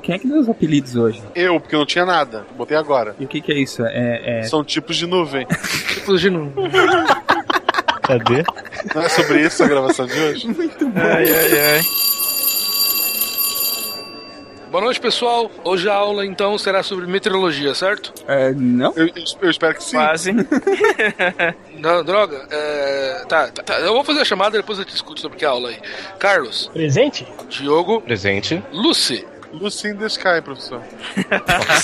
quem é que deu os apelidos hoje? Eu, porque não tinha nada. Botei agora. E o que, que é isso? É, é... São tipos de nuvem. tipos de nuvem. Cadê? Não é sobre isso a gravação de hoje? Muito bom. Ai, ai, ai. Boa noite, pessoal. Hoje a aula, então, será sobre meteorologia, certo? É, não? Eu, eu espero que sim. Quase. Não, droga. É... Tá, tá, tá, eu vou fazer a chamada depois eu discuto sobre que aula aí. Carlos, Presente? Diogo, Presente. Lucy. Lucy in the Sky, professor.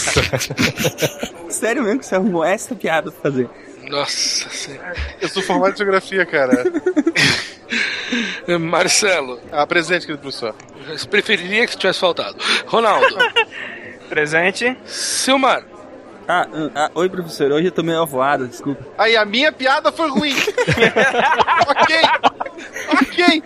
Sério mesmo que você arrumou essa piada pra fazer? Nossa senhora. Eu sou formado em geografia, cara. Marcelo, Ah, presente, querido professor. eu preferiria que tivesse faltado. Ronaldo, Presente. Silmar, Ah, hum, ah, oi professor, hoje eu tô meio avoado, desculpa. Aí, a minha piada foi ruim. ok. Ok.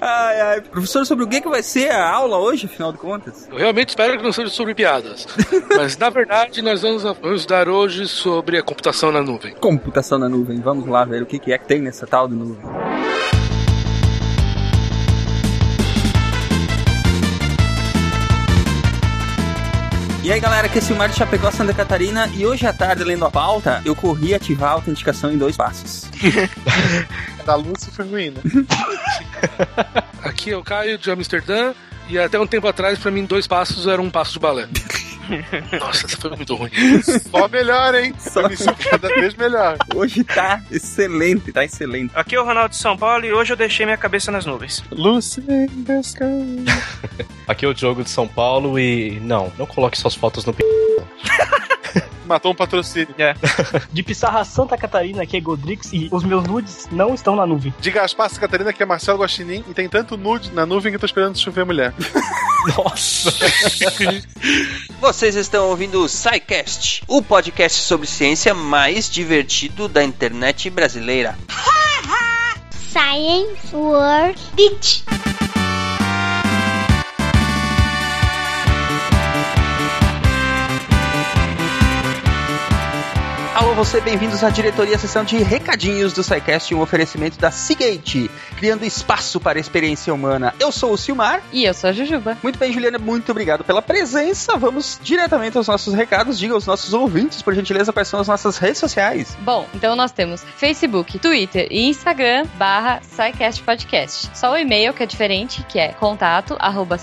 Ai, ai, professor, sobre o que, que vai ser a aula hoje, afinal de contas? eu realmente espero que não seja sobre piadas. Mas, na verdade, nós vamos, vamos dar hoje sobre a computação na nuvem. Computação na nuvem, vamos lá ver o que, que é que tem nessa tal de nuvem. E aí galera, aqui é Silmar de Chapecó, Santa Catarina e hoje à tarde, lendo a pauta, eu corri ativar a autenticação em dois passos. Da Lucy foi ruim, né? Aqui é o Caio de Amsterdã. E até um tempo atrás, pra mim, dois passos era um passo de balé. Nossa, essa foi muito ruim. Só melhor, hein? Só- me cada vez melhor. Hoje tá excelente, tá excelente. Aqui é o Ronaldo de São Paulo e hoje eu deixei minha cabeça nas nuvens. Lucy in the Sky. Aqui é o Diogo de São Paulo e. Não, não coloque suas fotos no p. Matou um patrocínio. De Pissarra Santa Catarina, que é Godrix, e os meus nudes não estão na nuvem. De Gaspar Santa Catarina, que é Marcelo Guaxinim, e tem tanto nude na nuvem que eu tô esperando chover mulher. Nossa! Vocês estão ouvindo o SciCast, o podcast sobre ciência mais divertido da internet brasileira. Science World Beach. Alô, você, bem-vindos à diretoria, sessão de recadinhos do SciCast, um oferecimento da Seagate, criando espaço para a experiência humana. Eu sou o Silmar. E eu sou a Jujuba. Muito bem, Juliana, muito obrigado pela presença. Vamos diretamente aos nossos recados. Diga aos nossos ouvintes, por gentileza, quais são as nossas redes sociais. Bom, então nós temos Facebook, Twitter e Instagram barra SciCast Podcast. Só o e-mail que é diferente, que é contato arroba.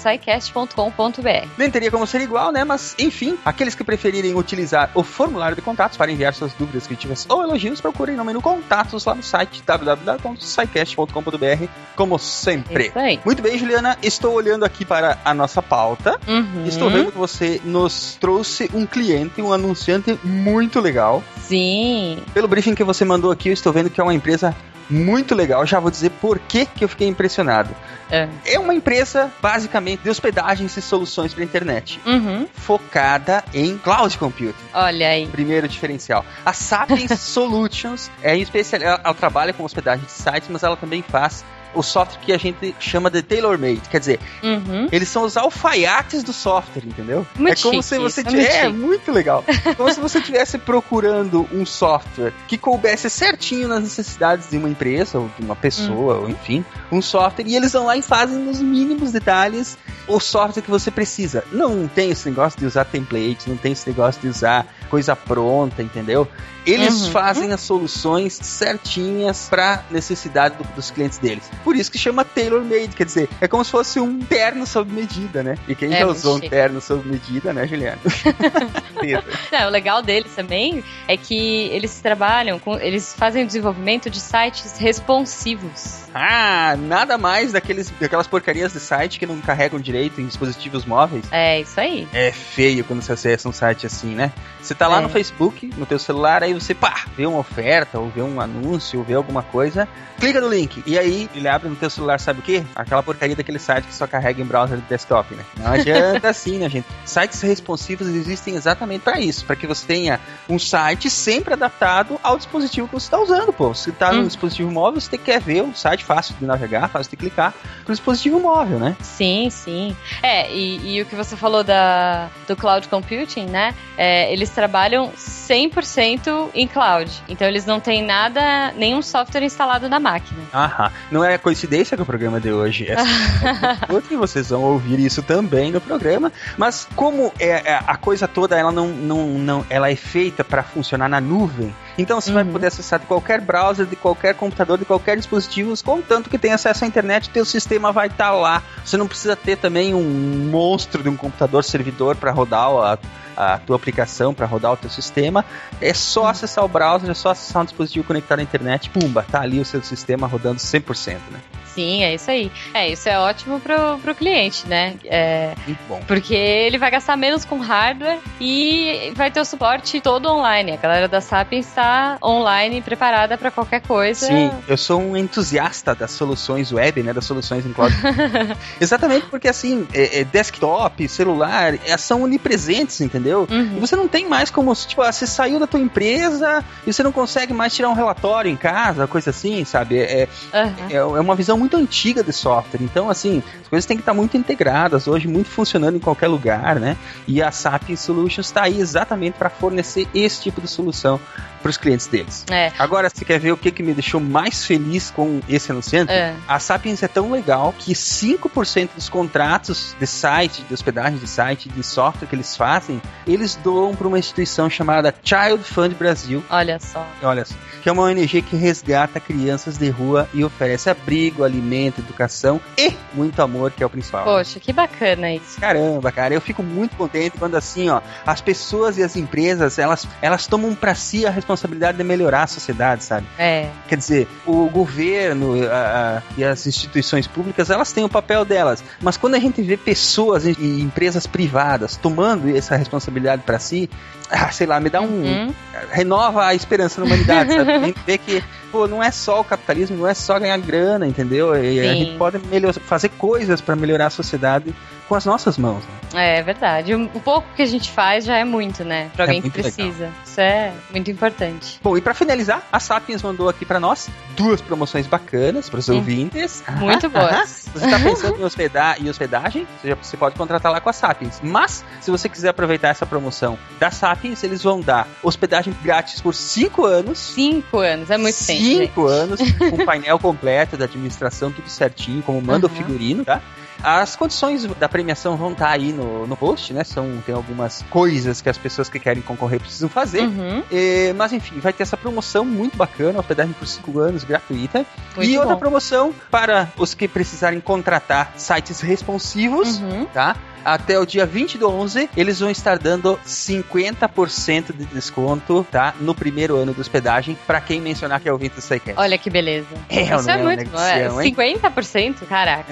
Nem teria como ser igual, né? Mas, enfim, aqueles que preferirem utilizar o formulário de contatos para enviar suas dúvidas, críticas ou elogios, procurem no menu contatos lá no site www.scicast.com.br, como sempre. Muito bem, Juliana, estou olhando aqui para a nossa pauta. Uhum. Estou vendo que você nos trouxe um cliente, um anunciante muito legal. Sim. Pelo briefing que você mandou aqui, eu estou vendo que é uma empresa muito legal. Já vou dizer por que, que eu fiquei impressionado. É. É uma empresa, basicamente, de hospedagens e soluções para internet, Uhum. focada em cloud computing. Olha aí. Primeiro diferencial. A Sapiens Solutions é em especial, ela, ela trabalha com hospedagem de sites, mas ela também faz o software que a gente chama de tailor-made. Quer dizer, Uhum. eles são os alfaiates do software, entendeu? Muito é como chique se você é tivesse. muito É, chique. muito legal. como se você estivesse procurando um software que coubesse certinho nas necessidades de uma empresa, ou de uma pessoa, Uhum. ou enfim, um software, e eles vão lá e fazem nos mínimos detalhes o software que você precisa. Não tem esse negócio de usar templates, não tem esse negócio de usar coisa pronta, entendeu? Eles Uhum. fazem as soluções certinhas para necessidade do- dos clientes deles. Por isso que chama tailor-made, quer dizer, é como se fosse um terno sob medida, né? E quem É já usou um chique. terno sob medida, né, Juliana? Não, o legal deles também é que eles trabalham com. Eles fazem o desenvolvimento de sites responsivos. ah, nada mais daqueles, daquelas porcarias de site que não carregam direito em dispositivos móveis. É isso aí. É feio quando você acessa um site assim, né? Você tá lá É. no Facebook, no teu celular, aí você, pá, vê uma oferta, ou vê um anúncio, ou vê alguma coisa, clica no link, e aí ele abre no teu celular, sabe o quê? Aquela porcaria daquele site que só carrega em browser de desktop, né? Não adianta assim, né, gente? Sites responsivos existem exatamente para isso, para que você tenha um site sempre adaptado ao dispositivo que você está usando, pô. Se tá no Hum. dispositivo móvel, você quer ver um site fácil de navegar, fácil de clicar, pro dispositivo móvel, né? Sim, sim. É, e, e o que você falou da, do cloud computing, né? é, eles trabalham 100% em cloud. Então eles não têm nada, nenhum software instalado na máquina. Aham. Não é coincidência que o programa de hoje é e vocês vão ouvir isso também no programa. Mas como é, é, a coisa toda ela não, não, não ela é feita para funcionar na nuvem, então você vai Uhum. poder acessar de qualquer browser, de qualquer computador, de qualquer dispositivo, contanto que tenha acesso à internet, teu sistema vai estar lá. Você não precisa ter também um monstro de um computador servidor para rodar a, a tua aplicação, para rodar o teu sistema. É só acessar o browser, é só acessar um dispositivo conectado à internet, pumba, tá ali o seu sistema rodando 100%, né? Sim, é isso aí. É, isso é ótimo pro, pro cliente, né? É, Muito bom. porque ele vai gastar menos com hardware e vai ter o suporte todo online. A galera da Sapiens está online, preparada para qualquer coisa. Sim, eu sou um entusiasta das soluções web, né? Das soluções em cloud. Exatamente porque, assim, é- é desktop, celular, é, são onipresentes, entendeu? Uhum. E você não tem mais como, tipo, ah, você saiu da tua empresa e você não consegue mais tirar um relatório em casa, coisa assim, sabe? É, Aham. é, é uma visão muito antiga de software. Então, assim, as coisas têm que estar muito integradas hoje, muito funcionando em qualquer lugar, né? E a SAP Solutions está aí exatamente para fornecer esse tipo de solução para os clientes deles. É. Agora, você quer ver o que, que me deixou mais feliz com esse anunciante? É. A Sapiens é tão legal que 5% dos contratos de site, de hospedagem de site, de software que eles fazem, eles doam para uma instituição chamada Child Fund Brasil. Olha só. Olha só, que é uma ONG que resgata crianças de rua e oferece abrigo, alimento, educação e muito amor, que é o principal. Poxa, que bacana isso. Caramba, cara, eu fico muito contente quando assim, ó, as pessoas e as empresas, elas, elas tomam pra si a responsabilidade de melhorar a sociedade, sabe? É. Quer dizer, o governo a- a- e as instituições públicas, elas têm o papel delas. Mas quando a gente vê pessoas e, empresas privadas tomando essa responsabilidade pra si, ah, sei lá, me dá um. Uhum. renova a esperança na humanidade, sabe? A gente vê que, pô, não é só o capitalismo, não é só ganhar grana, entendeu? E a gente pode melhor, fazer coisas pra melhorar a sociedade com as nossas mãos. né? É verdade. O pouco que a gente faz já é muito, né? Pra É alguém que muito legal. precisa. Isso é muito importante. Bom, e pra finalizar, a Sapiens mandou aqui pra nós duas promoções bacanas pros Hum. ouvintes. Muito boas. Você tá pensando em, hospedar, em hospedagem, você, já- você pode contratar lá com a Sapiens. Mas, se você quiser aproveitar essa promoção da Sapiens, eles vão dar hospedagem grátis por 5 anos. Cinco anos, é muito tempo. Cinco anos, com painel completo da administração, tudo certinho, como manda Uhum. o figurino, tá? As condições da premiação vão estar aí no, no post, né? São, tem algumas coisas que as pessoas que querem concorrer precisam fazer. Uhum. É, mas enfim, vai ter essa promoção muito bacana, hospedagem por 5 anos, gratuita. Muito e outra bom. promoção para os que precisarem contratar sites responsivos, Uhum. tá? Até o dia 20 do 11, eles vão estar dando 50% de desconto, tá? No primeiro ano de hospedagem, para quem mencionar que é ouvinte do SciCast. Olha que beleza. É, Isso é é muito bom. É, negocião, hein? 50%? Caraca.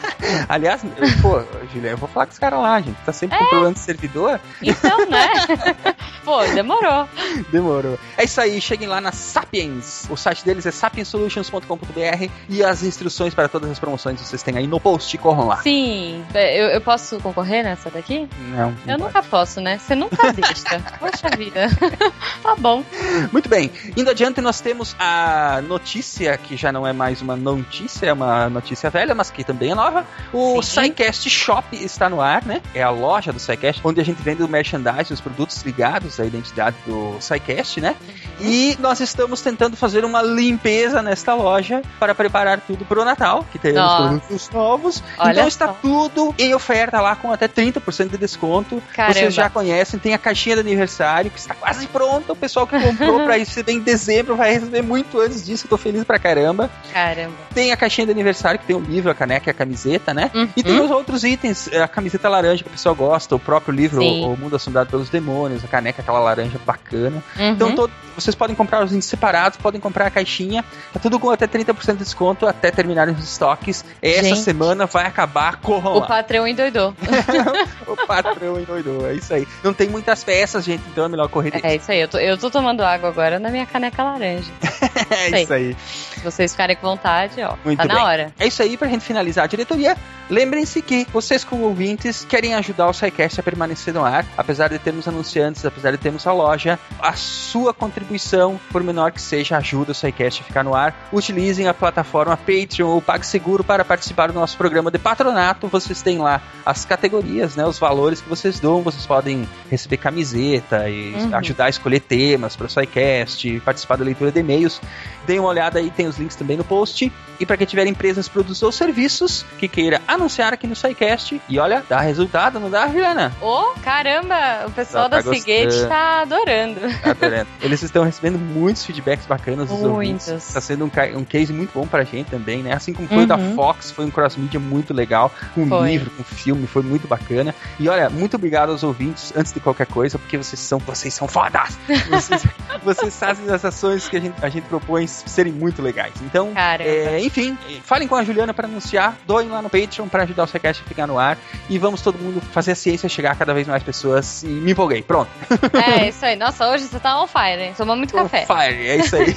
Aliás, pô, Julia, eu vou falar com os caras lá, gente. Tá sempre com problema de servidor. Então, né? Pô, demorou. Demorou. É isso aí, cheguem lá na Sapiens. O site deles é sapiensolutions.com.br e as instruções para todas as promoções vocês têm aí no post. Corram lá. Sim. Eu, eu posso concorrer nessa daqui? Não. Eu nunca posso, né? Você nunca deixa. Poxa vida. tá bom. Muito bem. Indo adiante, nós temos a notícia, que já não é mais uma notícia, é uma notícia velha, mas que também é nova. O Sim. SciCast Shop está no ar, né? É a loja do SciCast, onde a gente vende o merchandising, os produtos ligados à identidade do SciCast, né? Uhum. E nós estamos tentando fazer uma limpeza nesta loja para preparar tudo para o Natal, que teremos Nossa. produtos novos. Olha então está só. tudo em oferta lá com até 30% de desconto. Caramba. Vocês já conhecem, tem a caixinha de aniversário que está quase pronta. O pessoal que comprou para receber em dezembro vai receber muito antes disso. Eu tô feliz pra caramba. Caramba. Tem a caixinha de aniversário que tem o livro, a caneca e a camiseta, né? Uhum. E tem os outros itens, a camiseta laranja que o pessoal gosta, o próprio livro, Sim. O Mundo Assombrado pelos Demônios, a caneca aquela laranja bacana. Uhum. Então todo- vocês podem comprar os itens separados, podem comprar a caixinha, tá tudo com até 30% de desconto até terminarem os estoques. Essa Gente. semana vai acabar, corram o lá. patrão endoidou. O patrão endoidou, é isso aí. Não tem muitas peças, gente, então é melhor correr. É isso aí. Eu tô, eu tô tomando água agora na minha caneca laranja. É isso aí. Se vocês ficarem com vontade, ó, Muito tá bem. na hora. É isso aí pra gente finalizar a diretoria. Lembrem-se que vocês, como ouvintes, querem ajudar o SciCast a permanecer no ar, apesar de termos anunciantes, apesar de termos a loja, a sua contribuição, por menor que seja, ajuda o SciCast a ficar no ar. Utilizem a plataforma Patreon ou PagSeguro para participar do nosso programa de patronato. Vocês têm lá as categorias, né, os valores que vocês dão. Vocês podem receber camiseta e Uhum. ajudar a escolher temas para o SciCast, participar da leitura de e-mails. Deem uma olhada aí, tem os links também no post. E para quem tiver empresas, produtos ou serviços que queira anunciar aqui no SciCast. E olha, dá resultado, não dá, Juliana? Ô, caramba, o pessoal Tá- tá da Seagate tá adorando. Tá adorando. Eles estão recebendo muitos feedbacks bacanas dos Muitos. ouvintes. Tá sendo um, um case muito bom pra gente também, né? Assim como foi o da Uhum. Fox, foi um cross-media muito legal, com Foi. livro, com filme, foi muito bacana. E olha, muito obrigado aos ouvintes, antes de qualquer coisa, porque vocês são, vocês são fodas! Vocês, vocês fazem as ações que a gente, a gente propõe serem muito legais. Então, é, enfim, falem com a Juliana para anunciar, doem lá no Patreon para ajudar o Sequest a ficar no ar e vamos todo mundo fazer a ciência chegar a cada vez mais pessoas. E me empolguei, pronto. É, isso aí. Nossa, hoje você tá on fire, hein? Tomou muito café. Fire, é isso aí.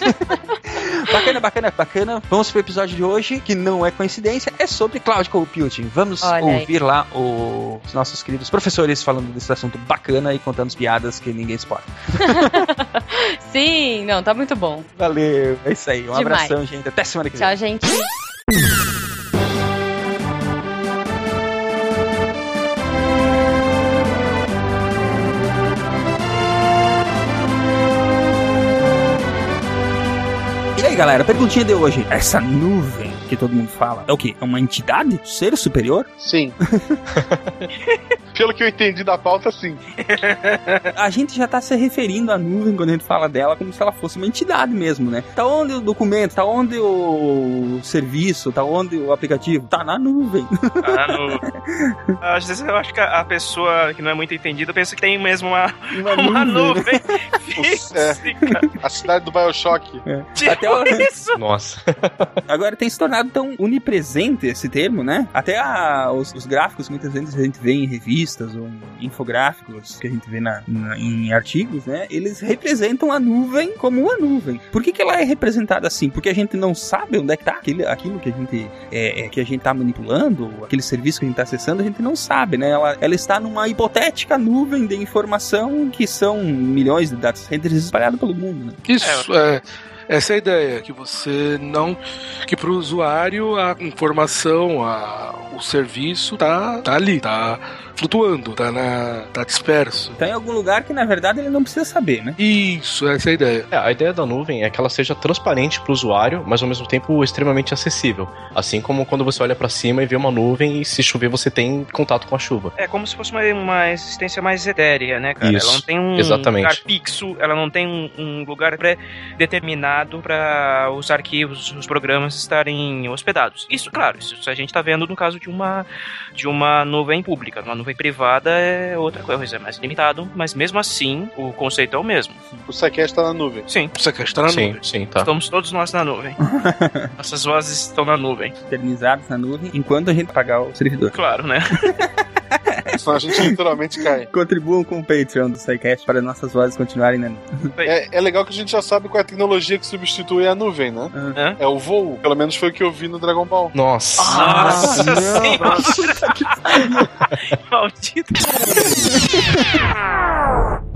bacana, bacana, bacana. Vamos pro episódio de hoje, que não é coincidência, é sobre cloud computing. Vamos Olha aí. ouvir lá o- os nossos queridos professores falando desse assunto bacana e contando as piadas que ninguém suporta. Sim, não, tá muito bom. Valeu, é isso aí. Um Demais. abração, gente. Até semana que vem. Tchau, gente. E aí, galera, perguntinha de hoje. Essa nuvem que todo mundo fala é o quê? É uma entidade? Ser superior? Sim. Pelo que eu entendi da pauta, sim. A gente já tá se referindo à nuvem quando a gente fala dela como se ela fosse uma entidade mesmo, né? Tá onde o documento, tá onde o serviço, tá onde o aplicativo? Tá na nuvem. Ah, no- Às vezes eu acho que a pessoa que não é muito entendida pensa que tem mesmo uma, Uma uma nuvem, nuvem É. física. A cidade do Bioshock. Tipo Até o- isso. Nossa. Agora tem se tornado tão unipresente esse termo, né? Até a- os, os gráficos, muitas vezes a gente vê em revistas ou em infográficos que a gente vê na, na- em artigos, né? Eles representam a nuvem como uma nuvem. Por que, que ela é representada assim? Porque a gente não sabe onde é que tá aquele, aquilo que a gente é, é, que a gente tá manipulando, aquele serviço que a gente tá acessando, a gente não sabe, né? Ela, ela está numa hipotética nuvem de informação que são milhões de data centers espalhados pelo mundo, né? Isso, é. Essa é a ideia, que você não. que para o usuário a informação, a, o serviço tá, tá ali, tá flutuando, tá, na, tá disperso. Tá em algum lugar que na verdade ele não precisa saber, né? Isso, essa é a ideia. É, a ideia da nuvem é que ela seja transparente para o usuário, mas ao mesmo tempo extremamente acessível. Assim como quando você olha para cima e vê uma nuvem e se chover você tem contato com a chuva. É como se fosse uma, uma existência mais etérea, né, cara? Isso, ela não tem um exatamente. lugar fixo, ela não tem um, um lugar pré-determinado para os arquivos, os programas estarem hospedados. Isso, claro, isso a gente tá vendo no caso de uma, de uma nuvem pública. Uma nuvem privada é outra coisa, é mais limitado, mas mesmo assim o conceito é o mesmo. O Sequest tá na nuvem. Sim, Você quer estar na sim, nuvem. sim, tá. estamos todos nós na nuvem. Nossas vozes estão na nuvem, eternizados na nuvem enquanto a gente pagar o servidor. claro, né? Senão a gente literalmente cai. Contribuam com o Patreon do SciCast para nossas vozes continuarem nuvem. É, é legal que a gente já sabe qual é a tecnologia que substitui a nuvem, né? Hã? É o voo. Pelo menos foi o que eu vi no Dragon Ball. Nossa. Nossa não, senhora! Maldito.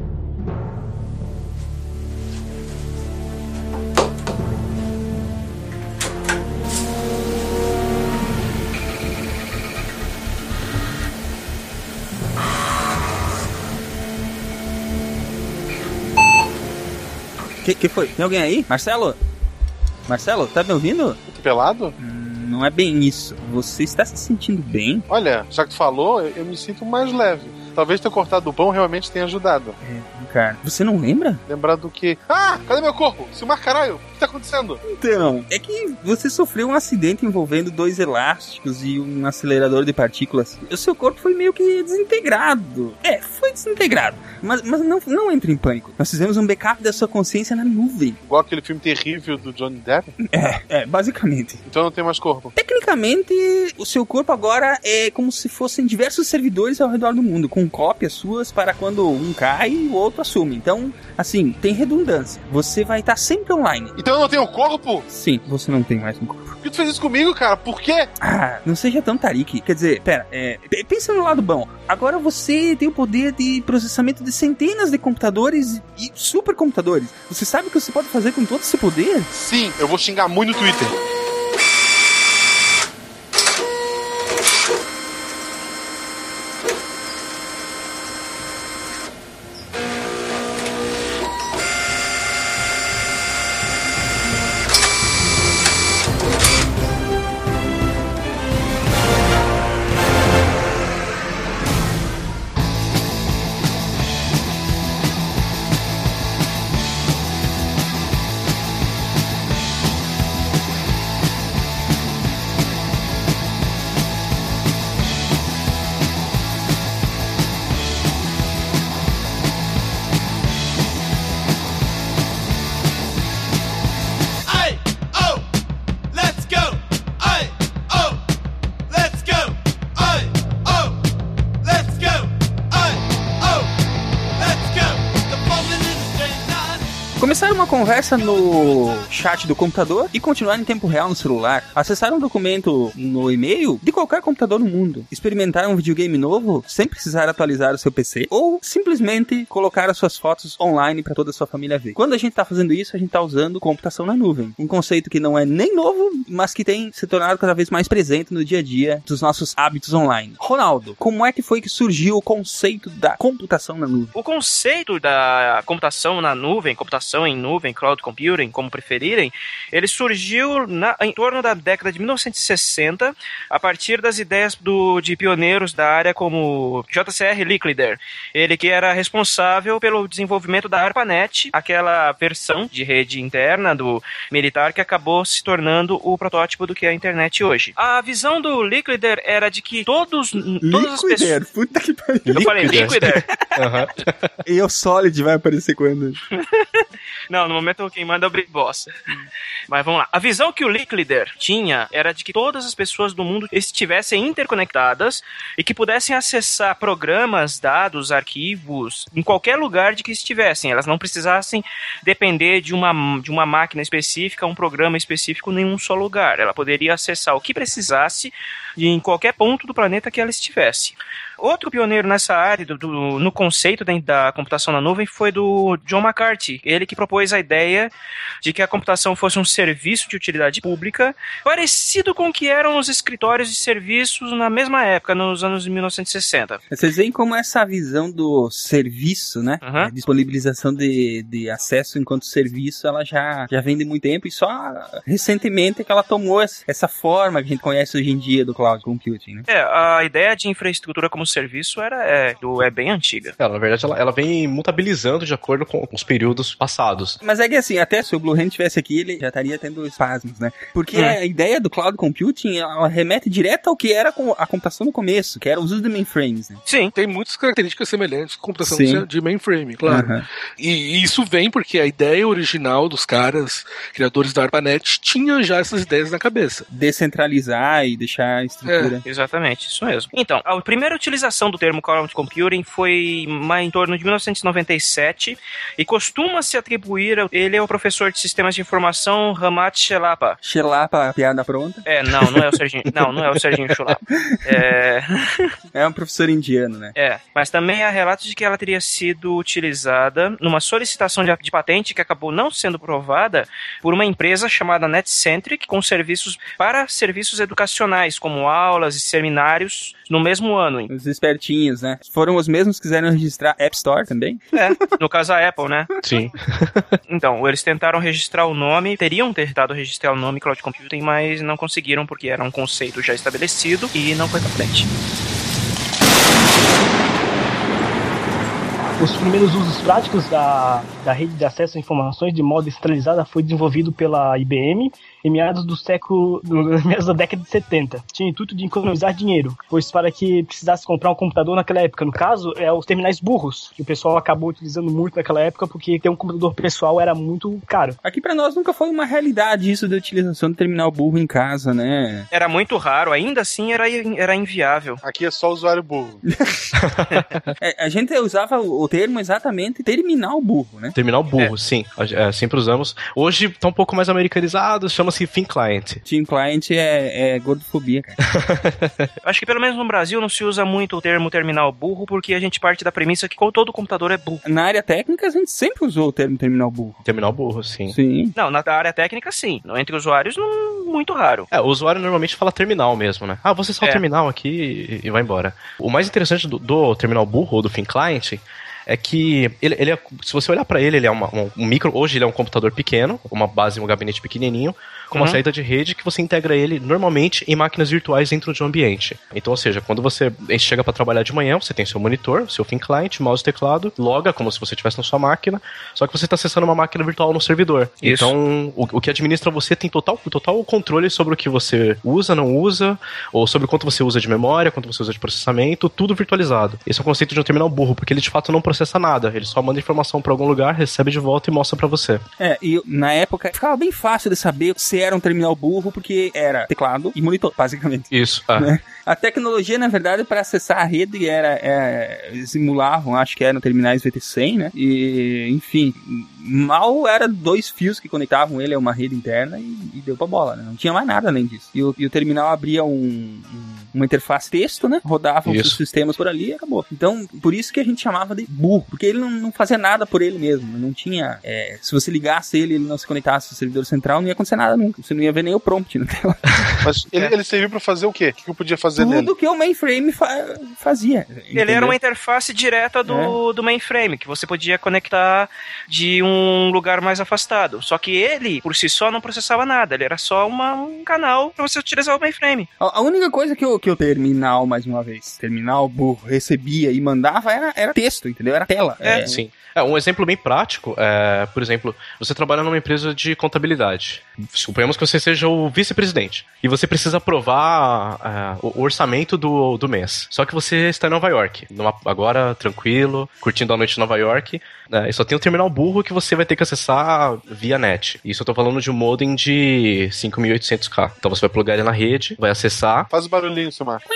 Que, que foi? Tem alguém aí? Marcelo? Marcelo, tá me ouvindo? Pelado? Hum, Não é bem isso. Você está se sentindo bem? Olha, já que tu falou, eu, eu me sinto mais leve. Talvez ter cortado o pão realmente tenha ajudado. Cara, você não lembra? Lembrar do que. Ah, cadê meu corpo? Silmar caralho, o que tá acontecendo? Então, é que você sofreu um acidente envolvendo dois elásticos e um acelerador de partículas. O seu corpo foi meio que desintegrado. É, foi desintegrado. Mas, mas não, não entre em pânico. Nós fizemos um backup da sua consciência na nuvem. Igual aquele filme terrível do Johnny Depp. É, é, basicamente. Então não tem mais corpo. Tecnicamente, o seu corpo agora é como se fossem diversos servidores ao redor do mundo, com cópias suas para quando um cai, o outro assume. Então, assim, tem redundância. Você vai estar sempre online. Então eu não tenho corpo? Sim, você não tem mais um corpo. Por que tu fez isso comigo, cara? Por quê? Ah, não seja tão tarique. Quer dizer, pera, é, pensa no lado bom. Agora você tem o poder de processamento de centenas de computadores e supercomputadores. Você sabe o que você pode fazer com todo esse poder? Sim, eu vou xingar muito no Twitter. Começaram uma conversa no chat do computador e continuaram em tempo real no celular. Acessaram um documento no e-mail de qualquer computador no mundo. Experimentaram um videogame novo sem precisar atualizar o seu PC. Ou simplesmente colocar as suas fotos online para toda a sua família ver. Quando a gente tá fazendo isso, a gente tá usando computação na nuvem. Um conceito que não é nem novo, mas que tem se tornado cada vez mais presente no dia a dia dos nossos hábitos online. Ronaldo, como é que foi que surgiu o conceito da computação na nuvem? O conceito da computação na nuvem, computação em nuvem, cloud computing, como preferirem, ele surgiu na- em torno da década de 1960, a partir das ideias do- de pioneiros da área como JCR Liquider. Ele que era responsável pelo desenvolvimento da ARPANET, aquela versão de rede interna do militar que acabou se tornando o protótipo do que é a internet hoje. A visão do Liquider era de que todos, todas as pessoas... Liquider, puta que pariu. Eu falei Liquider? E o Solid vai aparecer quando? Não, no momento quem manda é o Big Boss. Mas vamos lá. A visão que o Liquider tinha era de que todas as pessoas do mundo estivessem interconectadas e que pudessem acessar programas, dados, arquivos em qualquer lugar de que estivessem. Elas não precisassem depender de uma, de uma máquina específica, um programa específico em um só lugar. Ela poderia acessar o que precisasse em qualquer ponto do planeta que ela estivesse. Outro pioneiro nessa área, do, do- no conceito da, da computação na nuvem, foi do John McCarthy. Ele que propôs a ideia de que a computação fosse um serviço de utilidade pública, parecido com o que eram os escritórios de serviços na mesma época, nos anos de 1960. Vocês veem como essa visão do serviço, né? Aham. A disponibilização de, de acesso enquanto serviço, ela já, já vem de muito tempo e só recentemente que ela tomou essa essa forma que a gente conhece hoje em dia do cloud computing, né? É, a ideia de infraestrutura como serviço era é, do, é bem antiga. Ela, na verdade, ela, ela vem mutabilizando de acordo com os períodos passados. Mas é que assim, até se o Blue Hand estivesse aqui, ele já estaria tendo espasmos, né? Porque Hum. a ideia do cloud computing, ela remete direto ao que era com a computação no começo, que era o uso de mainframes, né? Sim. Tem muitas características semelhantes com computação Sim. de- mainframe, claro. Aham. E, e isso vem porque a ideia original dos caras, criadores da ARPANET, tinha já essas ideias na cabeça. Descentralizar e deixar a estrutura. Exatamente, isso mesmo. Então, a primeira utilização do termo cloud computing foi mais em torno de 1997 e costuma-se atribuir ele ao professor de sistemas de informação Ramat Shelapa. Xelapa, piada pronta. É, não, não é o Serginho. Não, não é o Serginho Chulapa. É, É um professor indiano, né? é, mas também há relatos de que ela teria sido utilizada numa solicitação de, de patente que acabou não sendo provada por uma empresa chamada NetCentric com serviços para serviços educacionais, como aulas e seminários, no mesmo ano. Os espertinhos, né? Foram os mesmos que quiseram registrar App Store também? É, no caso a Apple, né? Sim. Então, eles tentaram registrar o nome, teriam tentado registrar o nome Cloud Computing, mas não conseguiram porque era um conceito já estabelecido e não foi pra frente. Os primeiros usos práticos da, da rede de acesso a informações de modo centralizada foi desenvolvido pela IBM em meados do século, meados da década de 70. Tinha o intuito de economizar dinheiro, pois para que precisasse comprar um computador naquela época, no caso, é os terminais burros, que o pessoal acabou utilizando muito naquela época porque ter um computador pessoal era muito caro. Aqui pra nós nunca foi uma realidade isso da utilização do terminal burro em casa, né? Era muito raro, ainda assim era, era inviável. Aqui é só usuário burro. É, a gente usava o, termo exatamente terminal burro, né? Terminal burro, sim. É, sempre usamos. Hoje tá um pouco mais americanizado, chama-se Thin Client. Team Client é, é gordofobia, cara. Acho que pelo menos no Brasil não se usa muito o termo terminal burro, porque a gente parte da premissa que todo computador é burro. Na área técnica, a gente sempre usou o termo terminal burro. Terminal burro, sim. Sim. Não, na área técnica sim. Não, Entre usuários, não, muito raro. É, o usuário normalmente fala terminal mesmo, né? Ah, você só o É. terminal aqui e, vai embora. O mais interessante do, do terminal burro ou do Thin Client é que ele, ele é, se você olhar pra ele, ele é uma- um, um micro. Hoje ele é um computador pequeno, uma base, um gabinete pequenininho, com uma Uhum. saída de rede que você integra ele normalmente em máquinas virtuais dentro de um ambiente. Então, ou seja, quando você chega para trabalhar de manhã, você tem seu monitor, seu Thin Client, mouse e teclado, loga como se você estivesse na sua máquina, só que você está acessando uma máquina virtual no servidor. Isso. Então, o, o que administra você tem total, total controle sobre o que você usa, não usa, ou sobre quanto você usa de memória, quanto você usa de processamento, tudo virtualizado. Esse é o conceito de um terminal burro, porque ele de fato não processa nada, ele só manda informação para algum lugar, recebe de volta e mostra para você. É, e na época ficava bem fácil de saber se era um terminal burro, porque era teclado e monitor, basicamente. Isso. Ah. Né? A tecnologia, na verdade, para acessar a rede era, é, simulavam, acho que eram terminais VT100, né? E, enfim, mal era dois fios que conectavam ele a uma rede interna e, e deu pra bola, né? Não tinha mais nada além disso. E o, e o terminal abria um, um- uma interface texto, né? Rodavam os sistemas por ali e acabou. Então, por isso que a gente chamava de burro, porque ele não, não fazia nada por ele mesmo. Não tinha. é, se você ligasse ele e ele não se conectasse ao servidor central, não ia acontecer nada nunca. Você não ia ver nem o prompt na tela. Mas ele, ele serviu pra fazer o quê? O que eu podia fazer nele? Tudo que o mainframe fa- fazia. Ele era uma interface direta do, do mainframe, que você podia conectar de um lugar mais afastado. Só que ele, por si só, não processava nada. Ele era só uma- um canal para você utilizar o mainframe. A a única coisa que o, que o terminal, mais uma vez, terminal burro, recebia e mandava era, era texto, entendeu? Era tela. É, Sim. É, um exemplo bem prático é, por exemplo, você trabalha numa empresa de contabilidade. Suponhamos que você seja o vice-presidente. E você precisa aprovar é, o orçamento do, do mês. Só que você está em Nova York. numa- agora, tranquilo, curtindo a noite em Nova York. né, e só tem um terminal burro que você vai ter que acessar via net. Isso eu tô falando de um modem de 5800K. Então você vai plugar ele na rede, vai acessar. Faz o barulhinho, Silmar.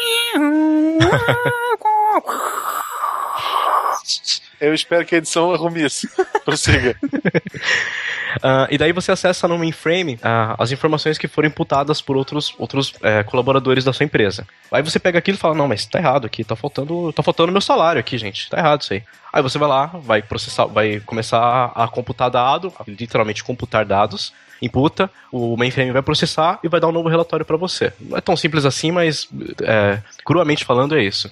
Eu espero que a edição arrume isso. Prossiga. Ah, e daí você acessa no mainframe ah, as informações que foram imputadas por outros, outros eh, colaboradores da sua empresa. Aí você pega aquilo e fala, não, mas tá errado aqui, tá faltando, tá faltando meu salário aqui, gente. Tá errado isso aí. Aí você vai lá, vai processar, vai começar a computar dado, literalmente computar dados, imputa, o mainframe vai processar e vai dar um novo relatório para você. Não é tão simples assim, mas é, cruamente falando é isso.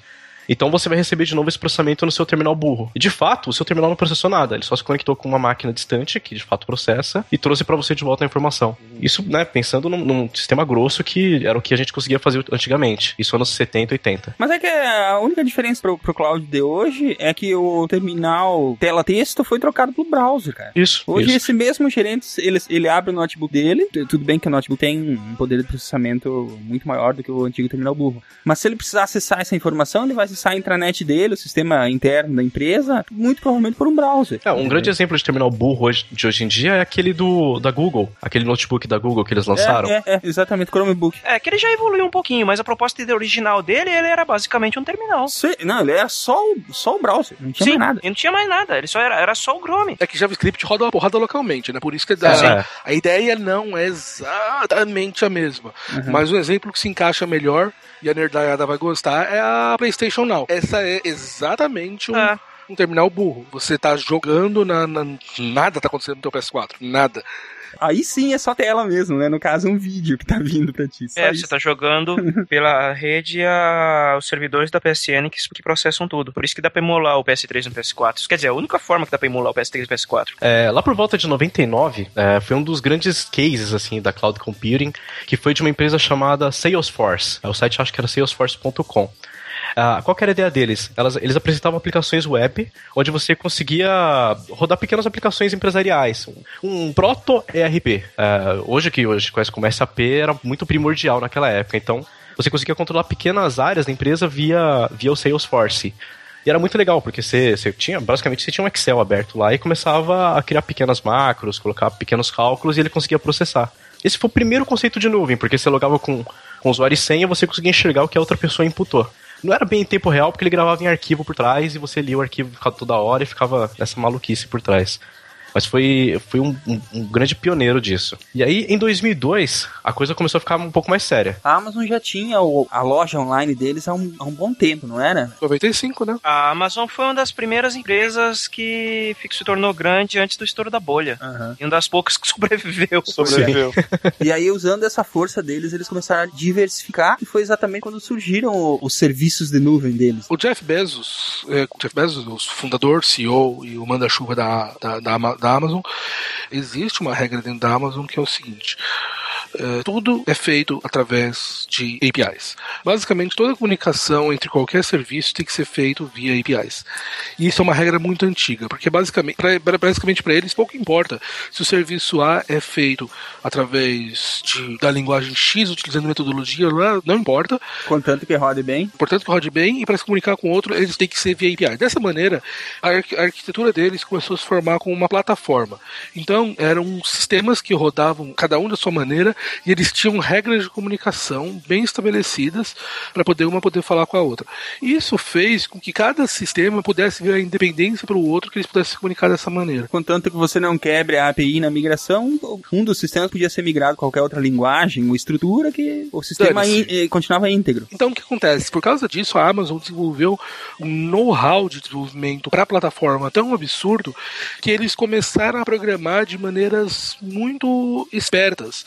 Então você vai receber de novo esse processamento no seu terminal burro. E de fato, o seu terminal não processou nada, ele só se conectou com uma máquina distante, que de fato processa, e trouxe para você de volta a informação. Isso, né, pensando num, num sistema grosso que era o que a gente conseguia fazer antigamente. Isso anos 70, 80. Mas é que a única diferença pro, pro cloud de hoje é que o terminal tela-texto foi trocado pro browser, cara. Isso. Hoje isso. esse mesmo gerente, ele, ele abre o notebook dele, tu- tudo bem que o notebook tem um poder de processamento muito maior do que o antigo terminal burro. Mas se ele precisar acessar essa informação, ele vai acessar a intranet dele, o sistema interno da empresa, muito provavelmente por um browser. É, um grande exemplo de terminal burro hoje, de hoje em dia é aquele do da Google, aquele notebook da Google que eles lançaram. É, é, é, exatamente, Chromebook. É, que ele já evoluiu um pouquinho, mas a proposta original dele, ele era basicamente um terminal. Se- não, ele era só o, só o browser, não tinha Sim, mais nada. ele não tinha mais nada, ele só era, era só o Chrome. É que JavaScript roda uma porrada localmente, né? Por isso que É. a, a ideia não é exatamente a mesma. Uhum. Mas um exemplo que se encaixa melhor e a nerdaiada vai gostar é a PlayStation Now. Essa é exatamente um, É. um terminal burro. Você tá jogando na, na- Nada tá acontecendo no teu PS4. Nada. Aí sim é só tela mesmo, né? No caso, um vídeo que tá vindo pra ti. Só É, isso. você tá jogando pela rede a, os servidores da PSN que, que processam tudo. Por isso que dá pra emular o PS3 no PS4. Isso quer dizer, a única forma que dá pra emular o PS3 e o PS4. É, lá por volta de 99, é, foi um dos grandes cases assim da cloud computing, que foi de uma empresa chamada Salesforce. É, O site acho que era salesforce.com. Ah, qual era a ideia deles? Elas- eles apresentavam aplicações web, onde você conseguia rodar pequenas aplicações empresariais. Um, um proto-ERP. Ah, hoje, que hoje conhece como SAP, era muito primordial naquela época. Então, você conseguia controlar pequenas áreas da empresa via, via o Salesforce. E era muito legal, porque você, você tinha, basicamente, você tinha um Excel aberto lá e começava a criar pequenas macros, colocar pequenos cálculos e ele conseguia processar. Esse foi o primeiro conceito de nuvem, porque você logava com, com usuário e senha, você conseguia enxergar o que a outra pessoa imputou. Não era bem em tempo real, porque ele gravava em arquivo por trás e você lia o arquivo toda hora e ficava essa maluquice por trás. Mas foi, foi um, um- um grande pioneiro disso. E aí, em 2002, a coisa começou a ficar um pouco mais séria. A Amazon já tinha o- a loja online deles há um, há um bom tempo, não era? 95, né? A Amazon foi uma das primeiras empresas que se tornou grande antes do estouro da bolha. E uma das poucas que sobreviveu. Sobreviveu. E aí, usando essa força deles, eles começaram a diversificar e foi exatamente quando surgiram o- os serviços de nuvem deles. O Jeff Bezos, é, o Jeff Bezos, o fundador, CEO e o manda-chuva da, da, da, da Amazon, existe uma regra dentro da Amazon que é o seguinte. É, tudo é feito através de APIs. Basicamente, toda comunicação entre qualquer serviço tem que ser feito via APIs. E isso é uma regra muito antiga, porque basicamente, para eles pouco importa se o serviço A é feito através de, da linguagem X, utilizando metodologia lá, não importa. Contanto que rode bem. Portanto, que rode bem e para se comunicar com outro, eles têm que ser via API. Dessa maneira, a, arqu- a arquitetura deles começou a se formar como uma plataforma. Então, eram sistemas que rodavam cada um da sua maneira e eles tinham regras de comunicação bem estabelecidas para poder uma poder falar com a outra. Isso fez com que cada sistema pudesse ver a independência para o outro, que eles pudessem se comunicar dessa maneira. Contanto que você não quebre a API na migração, um dos sistemas podia ser migrado qualquer outra linguagem ou estrutura que o sistema in- eh, continuava íntegro. Então o que acontece? Por causa disso, a Amazon desenvolveu um know-how de desenvolvimento para a plataforma tão absurdo que eles começaram a programar de maneiras muito espertas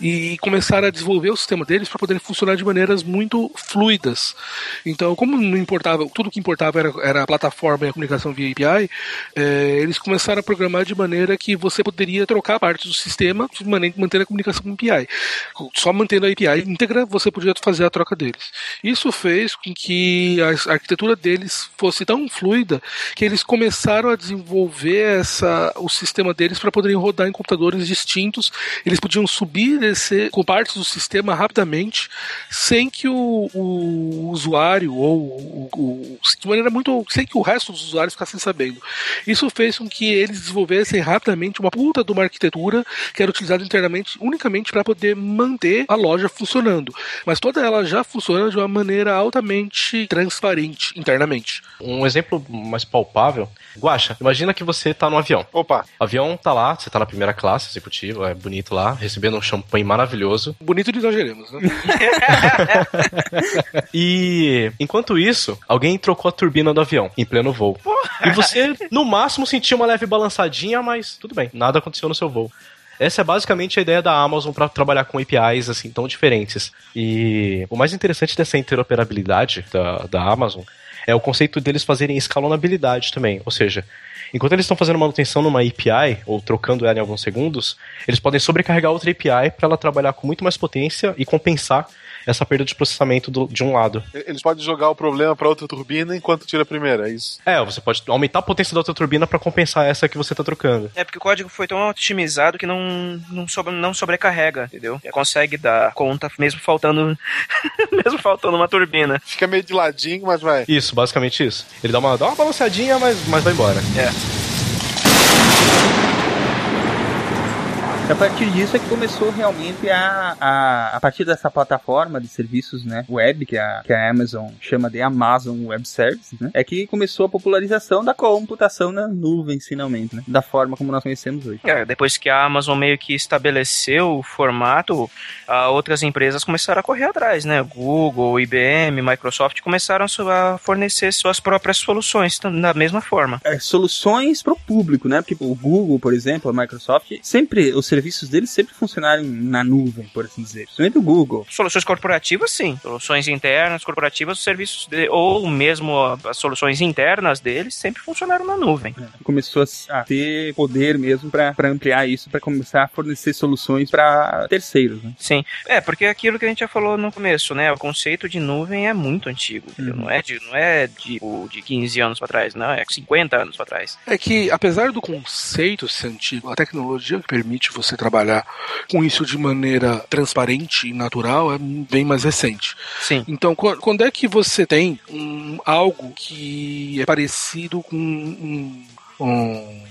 e começaram a desenvolver o sistema deles para poderem funcionar de maneiras muito fluidas. Então, como não importava, tudo que importava era, era a plataforma e a comunicação via API, eh, eles começaram a programar de maneira que você poderia trocar partes do sistema de maneira manter a comunicação com API. Só mantendo a API íntegra, você podia fazer a troca deles. Isso fez com que a arquitetura deles fosse tão fluida que eles começaram a desenvolver essa, o sistema deles para poderem rodar em computadores distintos. Eles podiam subir e descer com partes do sistema rapidamente, sem que o, o usuário ou o, o- de maneira muito sem que o resto dos usuários ficassem sabendo. Isso fez com que eles desenvolvessem rapidamente uma puta de uma arquitetura que era utilizada internamente unicamente para poder manter a loja funcionando, mas toda ela já funciona de uma maneira altamente transparente internamente. Um exemplo mais palpável. Guaxa, imagina que você tá no avião. Opa, O avião tá lá, você tá na primeira classe executiva, é bonito lá, recebendo um champanhe maravilhoso. Bonito de exageremos, né? E enquanto isso, alguém trocou a turbina do avião em pleno voo. E você, no máximo, sentiu uma leve balançadinha, mas tudo bem, nada aconteceu no seu voo. Essa é basicamente a ideia da Amazon para trabalhar com APIs assim tão diferentes. E o mais interessante dessa interoperabilidade da, da Amazon é o conceito deles fazerem escalonabilidade também. Ou seja, enquanto eles estão fazendo manutenção numa API ou trocando ela em alguns segundos, eles podem sobrecarregar outra API para ela trabalhar com muito mais potência e compensar essa perda de processamento do- de um lado. eles podem jogar o problema pra outra turbina enquanto tira a primeira, é isso. É, você pode aumentar a potência da outra turbina para compensar essa que você está trocando. É porque o código foi tão otimizado que não, não, sobre, não sobrecarrega, entendeu? Consegue dar conta mesmo faltando mesmo faltando uma turbina. Fica meio de ladinho, mas vai. Isso, basicamente isso. Ele dá uma, dá uma balanceadinha, mas, mas vai embora. É. A partir disso é que começou realmente a, a, a partir dessa plataforma de serviços né, web, que a, que a Amazon chama de Amazon Web Services, né, é que começou a popularização da computação na nuvem, finalmente, né, da forma como nós conhecemos hoje. É, depois que a Amazon meio que estabeleceu o formato, ah, outras empresas começaram a correr atrás, né? Google, IBM, Microsoft começaram a a fornecer suas próprias soluções da mesma forma. É, soluções para o público, né? Porque o Google, por exemplo, a Microsoft, sempre os serviços deles sempre funcionaram na nuvem, por assim dizer. Principalmente o Google. Soluções corporativas, sim. Soluções internas, corporativas, os serviços de, ou mesmo as soluções internas deles sempre funcionaram na nuvem. Começou a ter poder mesmo para ampliar isso, para começar a fornecer soluções para terceiros, né? Sim. É, porque aquilo que a gente já falou no começo, né? O conceito de nuvem é muito antigo. entendeu? Não é de, não é de, o- de 15 anos pra trás, não. É 50 anos pra trás. É que, apesar do conceito ser antigo, a tecnologia que permite você trabalhar com isso de maneira transparente e natural é bem mais recente. Sim. Então, qu- quando é que você tem um, algo que é parecido com um, um-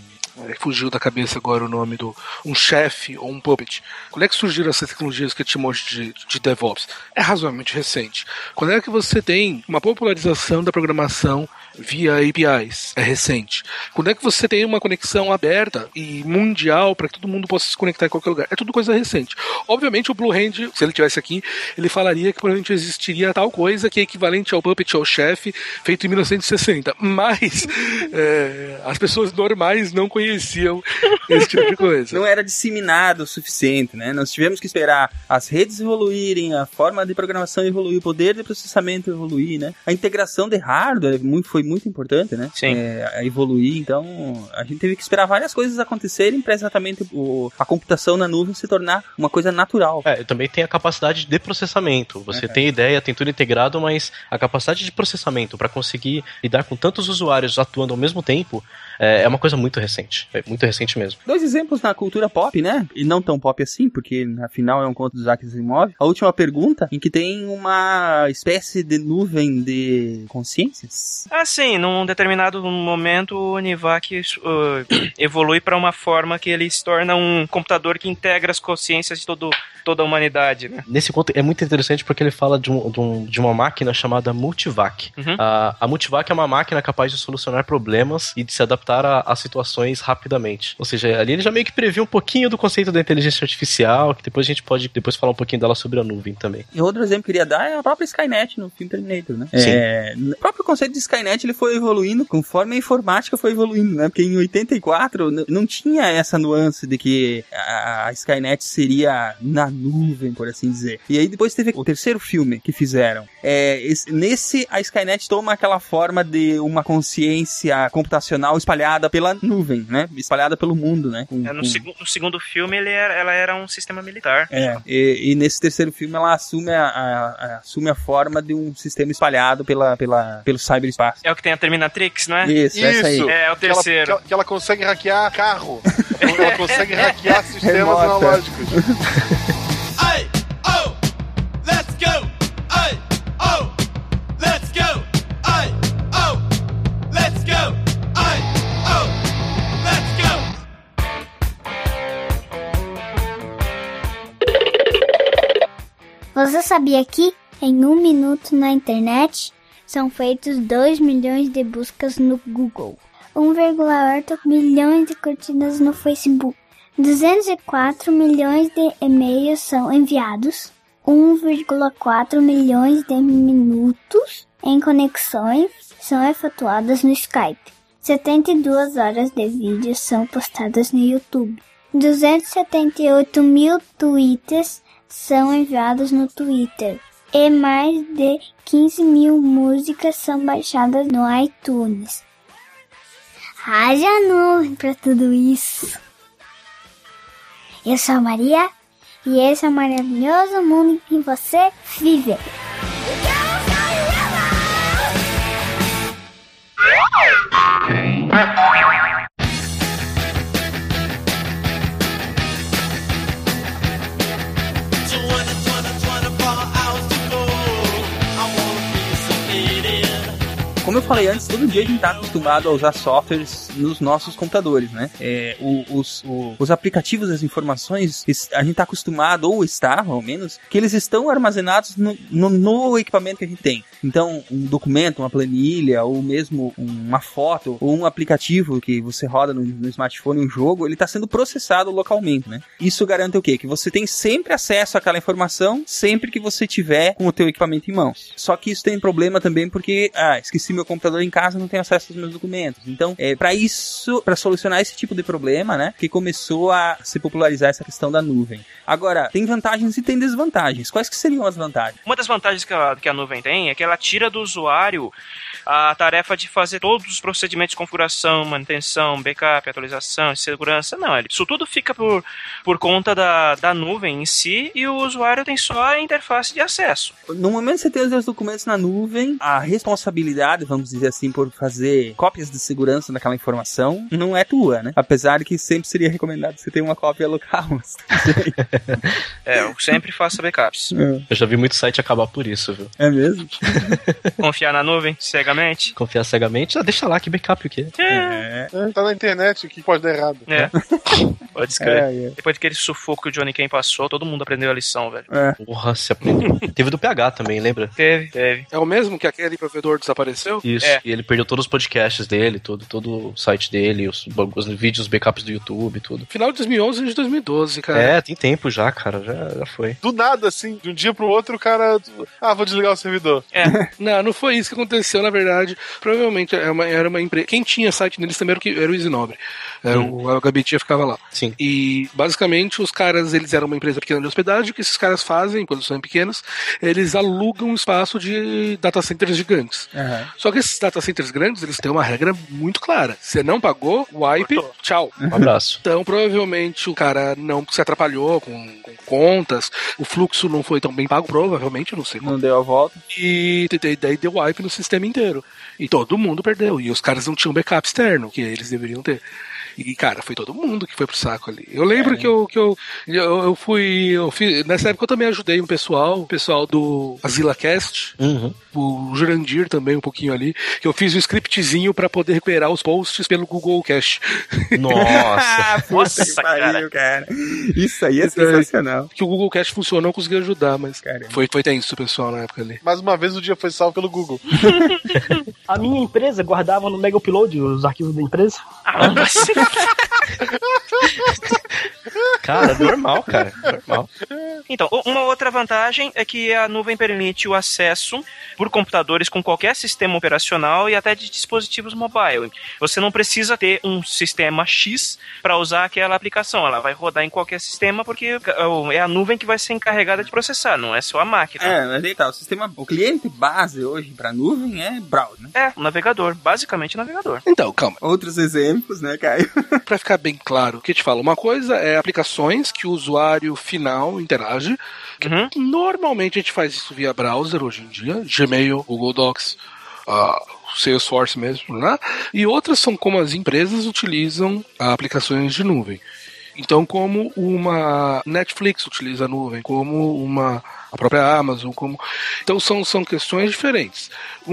é, fugiu da cabeça agora o nome do um chefe ou um puppet. Quando é que surgiram essas tecnologias que eu te mostro de, de DevOps? É razoavelmente recente. Quando é que você tem uma popularização da programação via APIs? É recente. Quando é que você tem uma conexão aberta e mundial para que todo mundo possa se conectar em qualquer lugar? É tudo coisa recente. Obviamente o Blue Hand, se ele tivesse aqui, ele falaria que provavelmente existiria tal coisa que é equivalente ao Puppet ou chefe feito em 1960. Mas é, as pessoas normais não conheciam esse tipo de coisa. Não era disseminado o suficiente, né? Nós tivemos que esperar as redes evoluírem, a forma de programação evoluir, o poder de processamento evoluir, né? A integração de hardware muito- foi muito importante, né? Sim. É, a evoluir, então a gente teve que esperar várias coisas acontecerem para exatamente o- a computação na nuvem se tornar uma coisa natural. É, também tem a capacidade de processamento. Você É. tem ideia, tem tudo integrado, mas a capacidade de processamento para conseguir lidar com tantos usuários atuando ao mesmo tempo é, é uma coisa muito recente. É muito recente mesmo. Dois exemplos na cultura pop, né? E não tão pop assim, porque afinal é um conto do Isaac Asimov. A última pergunta, em que tem uma espécie de nuvem de consciências. Assim, num determinado momento, o Nivak uh, evolui para uma forma que ele se torna um computador que integra as consciências de todo, toda a humanidade, né? Nesse conto é muito interessante porque ele fala de, um- de um- de uma máquina chamada Multivac. Uhum. A, a Multivac é uma máquina capaz de solucionar problemas e de se adaptar a, a situações rapidamente. Ou seja, ali ele já meio que previu um pouquinho do conceito da inteligência artificial, que depois a gente pode depois falar um pouquinho dela sobre a nuvem também. E outro exemplo que eu queria dar é a própria Skynet no filme Terminator, né? Sim. É, o próprio conceito de Skynet ele foi evoluindo conforme a informática foi evoluindo, né? Porque em 84 n- não tinha essa nuance de que a, a Skynet seria na nuvem, por assim dizer. E aí depois teve o terceiro filme que fizeram. É, esse- nesse, a Skynet toma aquela forma de uma consciência computacional espalhada pela nuvem, né? Espalhada pelo mundo, né? Com- É, no, com- segu- no segundo filme, ele era- ela era um sistema militar. é, e, e nesse terceiro filme ela assume a, a- a- assume a forma de um sistema espalhado pela, pela, pelo cyberespaço. É o que tem a Terminatrix, né? Isso, essa aí. Isso. É, o Que ela, terceiro. que ela- que ela consegue hackear carro. ela consegue hackear sistemas Remota. analógicos. Você sabia que em um minuto na internet são feitos 2 milhões de buscas no Google, 1,8 milhões de curtidas no Facebook, 204 milhões de e-mails são enviados, 1,4 milhões de minutos em conexões são efetuadas no Skype, 72 horas de vídeos são postadas no YouTube, 278 mil tweets são enviados no Twitter e mais de 15 mil músicas são baixadas no iTunes. Haja nuvem para tudo isso. Eu sou a Maria e esse é o maravilhoso mundo em que você vive. Como eu falei antes, todo dia a gente está acostumado a usar softwares nos nossos computadores, né? É, o- os, o- os aplicativos, as informações, es- a gente está acostumado, ou está, ao menos, que eles estão armazenados no, no- no equipamento que a gente tem. Então, um documento, uma planilha, ou mesmo uma foto, ou um aplicativo que você roda no, no smartphone, um jogo, ele está sendo processado localmente, né? Isso garante o quê? Que você tem sempre acesso àquela informação, sempre que você tiver com o teu equipamento em mãos. Só que isso tem problema também porque, ah, esqueci meu computador em casa, não tenho acesso aos meus documentos. Então, é para isso, para solucionar esse tipo de problema, né, que começou a se popularizar essa questão da nuvem. Agora, tem vantagens e tem desvantagens. Quais que seriam as vantagens? Uma das vantagens que a, que a nuvem tem é que ela tira do usuário a tarefa de fazer todos os procedimentos de configuração, manutenção, backup, atualização, segurança. Não, isso tudo fica por, por conta da, da nuvem em si e o usuário tem só a interface de acesso. No momento que você tem os seus documentos na nuvem, a responsabilidade, vamos dizer assim, por fazer cópias de segurança daquela informação não é tua, né? Apesar de que sempre seria recomendado você ter uma cópia local. É, eu sempre faço backups. Eu já vi muito site acabar por isso, viu? é mesmo? Confiar na nuvem, cegamente. Confiar cegamente, ah, deixa lá que backup o quê? É. É, tá na internet, o que pode dar errado. É. Pode escrever. É, é. Depois daquele sufoco que o Johnny Kane passou, todo mundo aprendeu a lição, velho. Porra, você aprendeu. Teve do PH também, lembra? Teve, teve. É o mesmo que aquele provedor desapareceu? Isso. É. E ele perdeu todos os podcasts dele, todo, todo o site dele, os, os vídeos, os backups do YouTube, tudo. Final de 2011 e de 2012, cara. É, tem tempo já, cara. Já, já foi. Do nada, assim, de um dia pro outro, o cara. Ah, vou desligar o servidor. Não, não foi isso que aconteceu, na verdade. Provavelmente era uma, era uma empresa. Quem tinha site neles também era o, que, era o Easy Era o, a ficava lá. Sim. E basicamente os caras, eles eram uma empresa pequena de hospedagem. O que esses caras fazem, quando são pequenos, eles alugam espaço de data centers gigantes. Só que esses data centers grandes, eles têm uma regra muito clara. Você não pagou, wipe, tchau. Um abraço. Então, provavelmente o cara não se atrapalhou com, com contas, o fluxo não foi tão bem pago, provavelmente, eu não sei Não deu a volta. e daí deu wipe no sistema inteiro. E todo mundo perdeu. E os caras não tinham backup externo, que eles deveriam ter. E, cara, foi todo mundo que foi pro saco ali. Eu lembro que, eu, que eu, eu, eu fui. Eu fiz, nessa época eu também ajudei um pessoal, o pessoal do AzilaCast, Uhum. o Jurandir também um pouquinho ali, que eu fiz um scriptzinho pra poder recuperar os posts pelo Google Cache. Nossa. Nossa, que pariu, cara. Isso aí é Isso aí. sensacional. Que o Google Cache funcionou, eu consegui ajudar, mas Caramba. foi, foi tenso o pessoal na época ali. Mais uma vez o dia foi salvo pelo Google. A minha empresa guardava no Mega Upload os arquivos da empresa. Ah, mas- Cara, normal, cara. Normal. Então, uma outra vantagem é que a nuvem permite o acesso por computadores com qualquer sistema operacional e até de dispositivos mobile. Você não precisa ter um sistema X para usar aquela aplicação. Ela vai rodar em qualquer sistema porque é a nuvem que vai ser encarregada de processar, não é só a máquina. É, mas aí tá, o sistema, o cliente base hoje pra nuvem é browser, né? É, um navegador, basicamente navegador. Então, calma. Outros exemplos, né, Caio? Pra ficar bem claro, o que eu te falo? Uma coisa é aplicações que o usuário final interage. Uhum. Normalmente a gente faz isso via browser hoje em dia, Gmail, Google Docs, ah, Salesforce mesmo, né? E outras são como as empresas utilizam aplicações de nuvem. Então, como uma Netflix utiliza a nuvem, como uma a própria Amazon, como então são, são questões diferentes.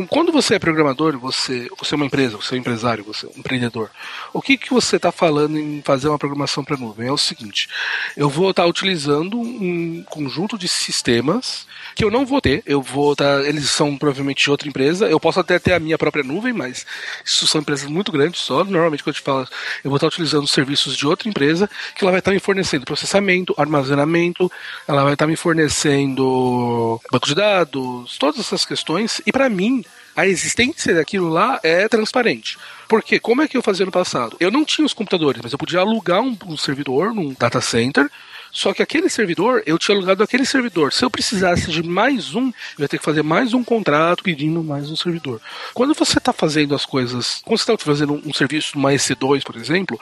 Quando você é programador, você, você é uma empresa, você é um empresário, você é um empreendedor. O que, que você está falando em fazer uma programação para nuvem? É o seguinte: eu vou estar utilizando um conjunto de sistemas que eu não vou ter. Eu vou estar. eles são provavelmente de outra empresa. Eu posso até ter a minha própria nuvem, mas isso são empresas muito grandes só. Normalmente, quando eu te falo, eu vou estar utilizando os serviços de outra empresa que ela vai estar me fornecendo processamento, armazenamento, ela vai estar me fornecendo banco de dados, todas essas questões. E para mim, a existência daquilo lá é transparente. Porque como é que eu fazia no passado? Eu não tinha os computadores, mas eu podia alugar um, um servidor num data center. Só que aquele servidor, eu tinha alugado aquele servidor. Se eu precisasse de mais um, eu ia ter que fazer mais um contrato pedindo mais um servidor. Quando você está fazendo as coisas, quando você está fazendo um, serviço numa EC2, por exemplo,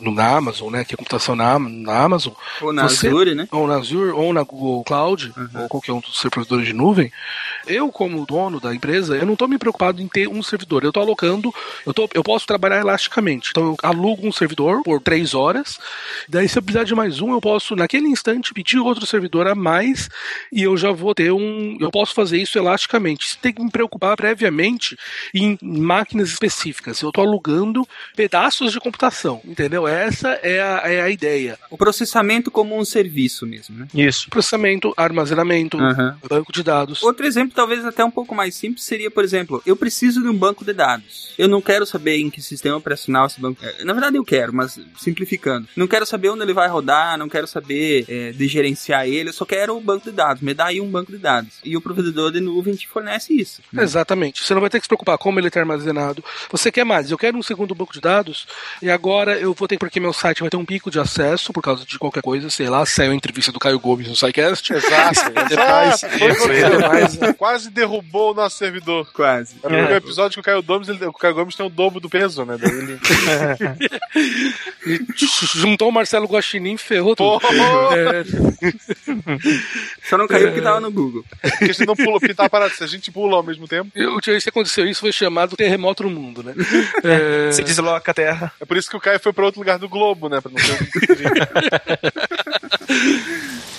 na Amazon, né, que é computação na, na Amazon, Ou na Você- Azure, né? ou na Azure, ou na Google Cloud, ou qualquer um dos servidores de nuvem, eu, como dono da empresa, eu não estou me preocupado em ter um servidor. Eu estou alocando, eu, tô, eu posso trabalhar elasticamente. Então, eu alugo um servidor por três horas, daí, se eu precisar de mais um, eu posso, naquele instante, pedir outro servidor a mais e eu já vou ter um. Eu posso fazer isso elasticamente. Você tem que me preocupar previamente em máquinas específicas. Eu estou alugando pedaços de computação, entendeu? Essa é a, é a ideia. O processamento como um serviço mesmo, né? Isso. Processamento, armazenamento, Aham. banco de dados. Outro exemplo, talvez até um pouco mais simples, seria, por exemplo, eu preciso de um banco de dados. Eu não quero saber em que sistema operacional esse banco. é, Na verdade, eu quero, mas simplificando. Não quero saber onde ele vai rodar, não quero saber é, de gerenciar ele, eu só quero o banco de dados. Me dá aí um banco de dados. E o provedor de nuvem te fornece isso. né? Exatamente. Você não vai ter que se preocupar como ele está armazenado. Você quer mais? Eu quero um segundo banco de dados e agora eu vou porque meu site vai ter um pico de acesso por causa de qualquer coisa, sei lá, saiu a entrevista do Caio Gomes no SciCast. Exato, Depois- que aconteceu. demais. Quase derrubou o nosso servidor. Quase. É porque o episódio que o Caio Gomes, ele, o Caio Gomes tem o dobro do peso, né? Daí ele... E juntou o Marcelo Guaxinim e ferrou tudo. É, Só não caiu porque tava no Google. Porque a gente não pula, porque tá parado. Se a gente pula ao mesmo tempo. eu, se aconteceu isso, foi chamado terremoto no mundo, né? É, Você desloca a terra. É por isso que o Caio foi pra outro lugar do globo, né? Pra não ter um...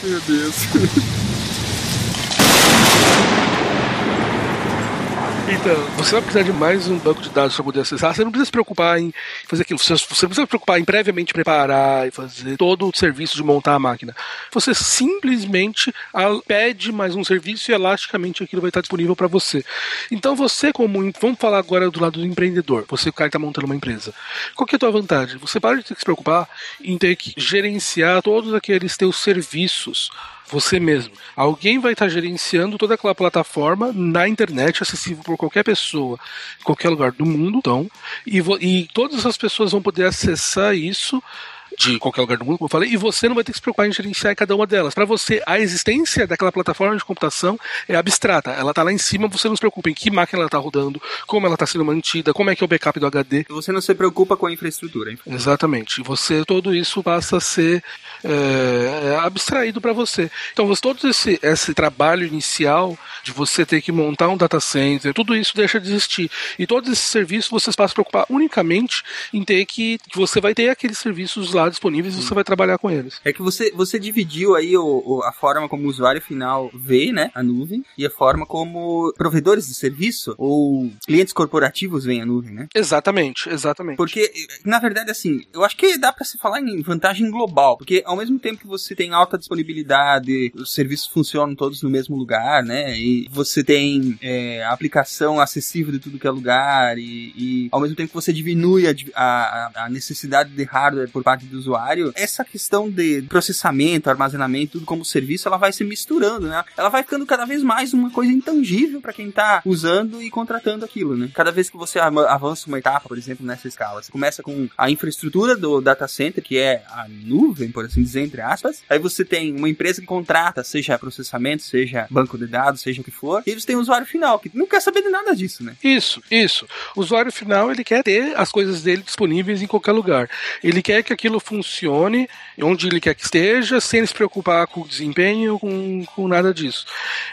Meu Deus. Então, você vai precisar de mais um banco de dados para poder acessar. Você não precisa se preocupar em fazer aquilo. Você, você não precisa se preocupar em previamente preparar e fazer todo o serviço de montar a máquina. Você simplesmente pede mais um serviço e elasticamente aquilo vai estar disponível para você. Então você, como. Vamos falar agora do lado do empreendedor. Você, o cara que está montando uma empresa. Qual que é a tua vantagem? Você para de ter que se preocupar em ter que gerenciar todos aqueles teus serviços você mesmo. Alguém vai estar gerenciando toda aquela plataforma na internet, acessível por qualquer pessoa, em qualquer lugar do mundo. Então, e, e todas as pessoas vão poder acessar isso de qualquer lugar do mundo, como eu falei, e você não vai ter que se preocupar em gerenciar cada uma delas. Para você, a existência daquela plataforma de computação é abstrata. Ela está lá em cima, você não se preocupa em que máquina ela está rodando, como ela está sendo mantida, como é que é o backup do HD. Você não se preocupa com a infraestrutura, hein? Exatamente. Você, todo isso passa a ser é, é, abstraído para você. Então, você, todo esse, esse trabalho inicial de você ter que montar um data center, tudo isso deixa de existir. E todos esses serviços você passa a se preocupar unicamente em ter que, que você vai ter aqueles serviços lá disponíveis e você vai trabalhar com eles. É que você, você dividiu aí o, o- a forma como o usuário final vê, né, a nuvem, e a forma como provedores de serviço ou clientes corporativos veem a nuvem, né? Exatamente, exatamente. Porque, na verdade, assim, eu acho que dá pra se falar em vantagem global, porque ao mesmo tempo que você tem alta disponibilidade, os serviços funcionam todos no mesmo lugar, né, e você tem é, a aplicação acessível de tudo que é lugar, e, e ao mesmo tempo que você diminui a, a, a necessidade de hardware por parte do usuário, essa questão de processamento, armazenamento, tudo como serviço, ela vai se misturando, né? Ela vai ficando cada vez mais uma coisa intangível para quem tá usando e contratando aquilo, né? Cada vez que você avança uma etapa, por exemplo, nessa escala, você começa com a infraestrutura do data center, que é a nuvem, por assim dizer, entre aspas. Aí você tem uma empresa que contrata, seja processamento, seja banco de dados, seja o que for. E você tem o usuário final, que não quer saber de nada disso, né? Isso, isso. O usuário final ele quer ter as coisas dele disponíveis em qualquer lugar. Ele quer que aquilo funcione onde ele quer que esteja, sem se preocupar com o desempenho, com, com nada disso.